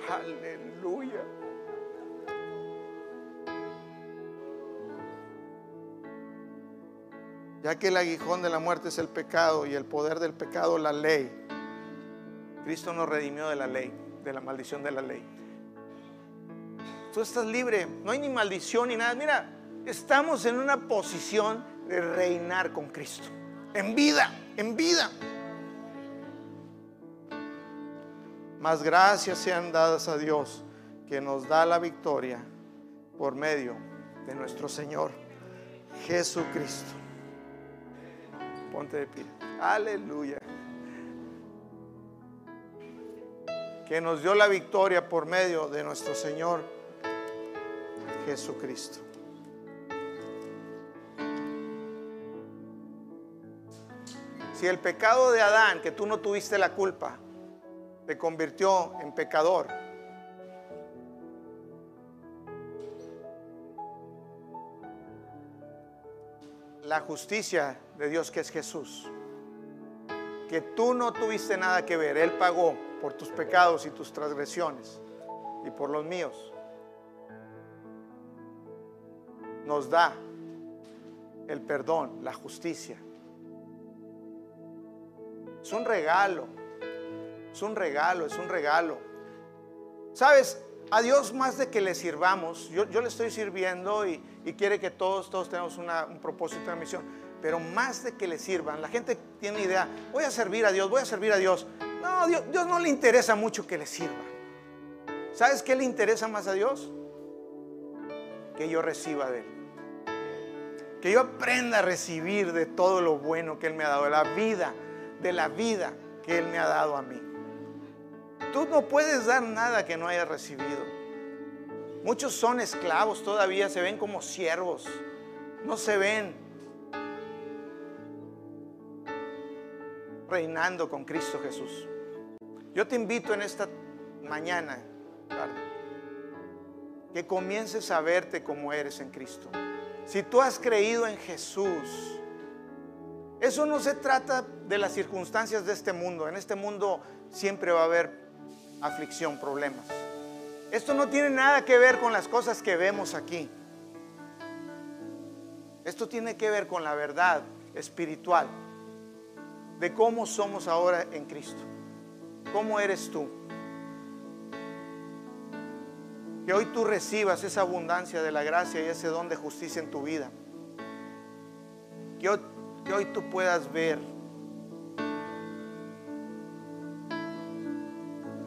Aleluya. Ya que el aguijón de la muerte es el pecado y el poder del pecado la ley, Cristo nos redimió de la ley, de la maldición de la ley. Tú estás libre, no hay ni maldición ni nada. Mira, estamos en una posición de reinar con Cristo. En vida, en vida. Más gracias sean dadas a Dios que nos da la victoria por medio de nuestro Señor Jesucristo. Ponte de pie. Aleluya. Que nos dio la victoria por medio de nuestro Señor Jesucristo. Si el pecado de Adán, que tú no tuviste la culpa, te convirtió en pecador, la justicia de Dios que es Jesús, que tú no tuviste nada que ver, Él pagó por tus pecados y tus transgresiones y por los míos. Nos da el perdón, la justicia. Es un regalo, es un regalo, es un regalo. ¿Sabes? A Dios más de que le sirvamos, yo, le estoy sirviendo y, quiere que todos, todos tenemos un propósito, una misión, pero más de que le sirvan, la gente tiene idea, voy a servir a Dios, voy a servir a Dios. No, Dios, Dios no le interesa mucho que le sirva. ¿Sabes qué le interesa más a Dios? que yo reciba de Él. Que yo aprenda a recibir de todo lo bueno que Él me ha dado, de la vida, de la vida que Él me ha dado a mí. Tú no puedes dar nada que no hayas recibido. Muchos son esclavos todavía, se ven como siervos, no se ven reinando con Cristo Jesús. Yo te invito en esta mañana, que comiences a verte como eres en Cristo. Si tú has creído en Jesús, eso no se trata de las circunstancias de este mundo. En este mundo siempre va a haber aflicción, problemas. Esto no tiene nada que ver con las cosas que vemos aquí. Esto tiene que ver con la verdad espiritual de cómo somos ahora en Cristo. ¿Cómo eres tú? Que hoy tú recibas esa abundancia de la gracia y ese don de justicia en tu vida. Que hoy, tú puedas ver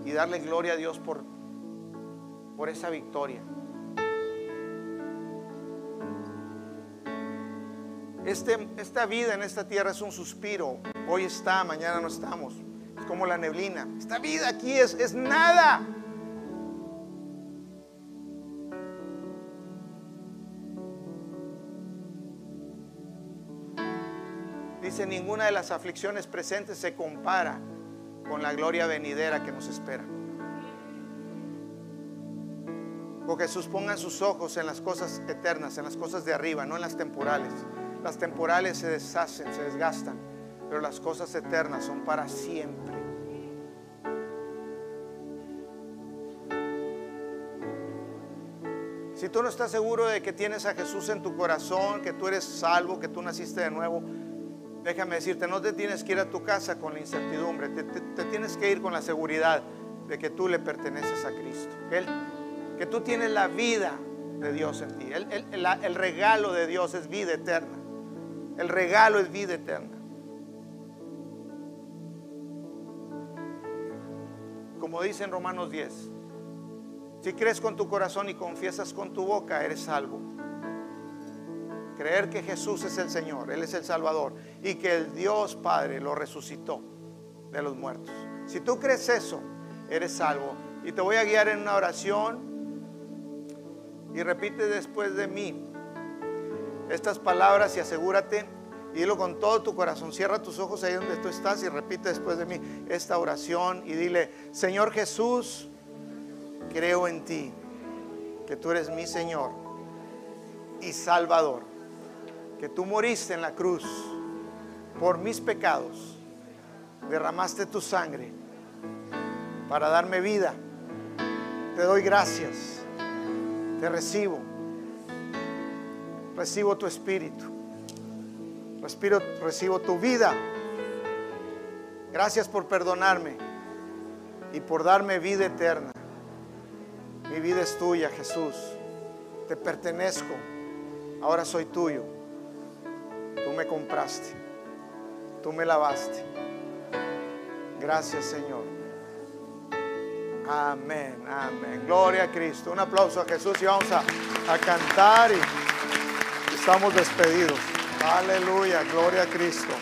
y darle gloria a Dios por, por esa victoria. Este, esta vida en esta tierra es un suspiro. Hoy está, mañana no estamos. Es como la neblina. Esta vida aquí es, es nada. Ninguna de las aflicciones presentes se compara con la gloria venidera que nos espera. Porque Jesús pongan sus ojos en las cosas eternas, en las cosas de arriba, no en las temporales. Las temporales se deshacen, se desgastan, pero las cosas eternas son para siempre. Si tú no estás seguro de que tienes a Jesús en tu corazón, que tú eres salvo, que tú naciste de nuevo, déjame decirte, no te tienes que ir a tu casa con la incertidumbre, te, tienes que ir con la seguridad de que tú le perteneces a Cristo, que, que tú tienes la vida de Dios en ti, el regalo de Dios es vida eterna. El regalo es vida eterna. Como dice en Romanos 10, si crees con tu corazón y confiesas con tu boca, eres salvo. Creer que Jesús es el Señor, Él es el Salvador y que el Dios Padre lo resucitó de los muertos. Si tú crees eso, eres salvo. Y te voy a guiar en una oración y repite después de mí estas palabras y asegúrate y dilo con todo tu corazón. Cierra tus ojos ahí donde tú estás y repite después de mí esta oración y dile, Señor Jesús, creo en ti, que tú eres mi Señor y Salvador, que tú moriste en la cruz por mis pecados, derramaste tu sangre para darme vida. Te doy gracias, te recibo recibo tu espíritu. Respiro, recibo tu vida. Gracias por perdonarme y por darme vida eterna. Mi vida es tuya, Jesús. Te pertenezco. Ahora soy tuyo. Tú me compraste. Tú me lavaste. Gracias, Señor. Amén, amén. Gloria a Cristo. Un aplauso a Jesús y vamos a, a cantar y estamos despedidos. Aleluya, gloria a Cristo.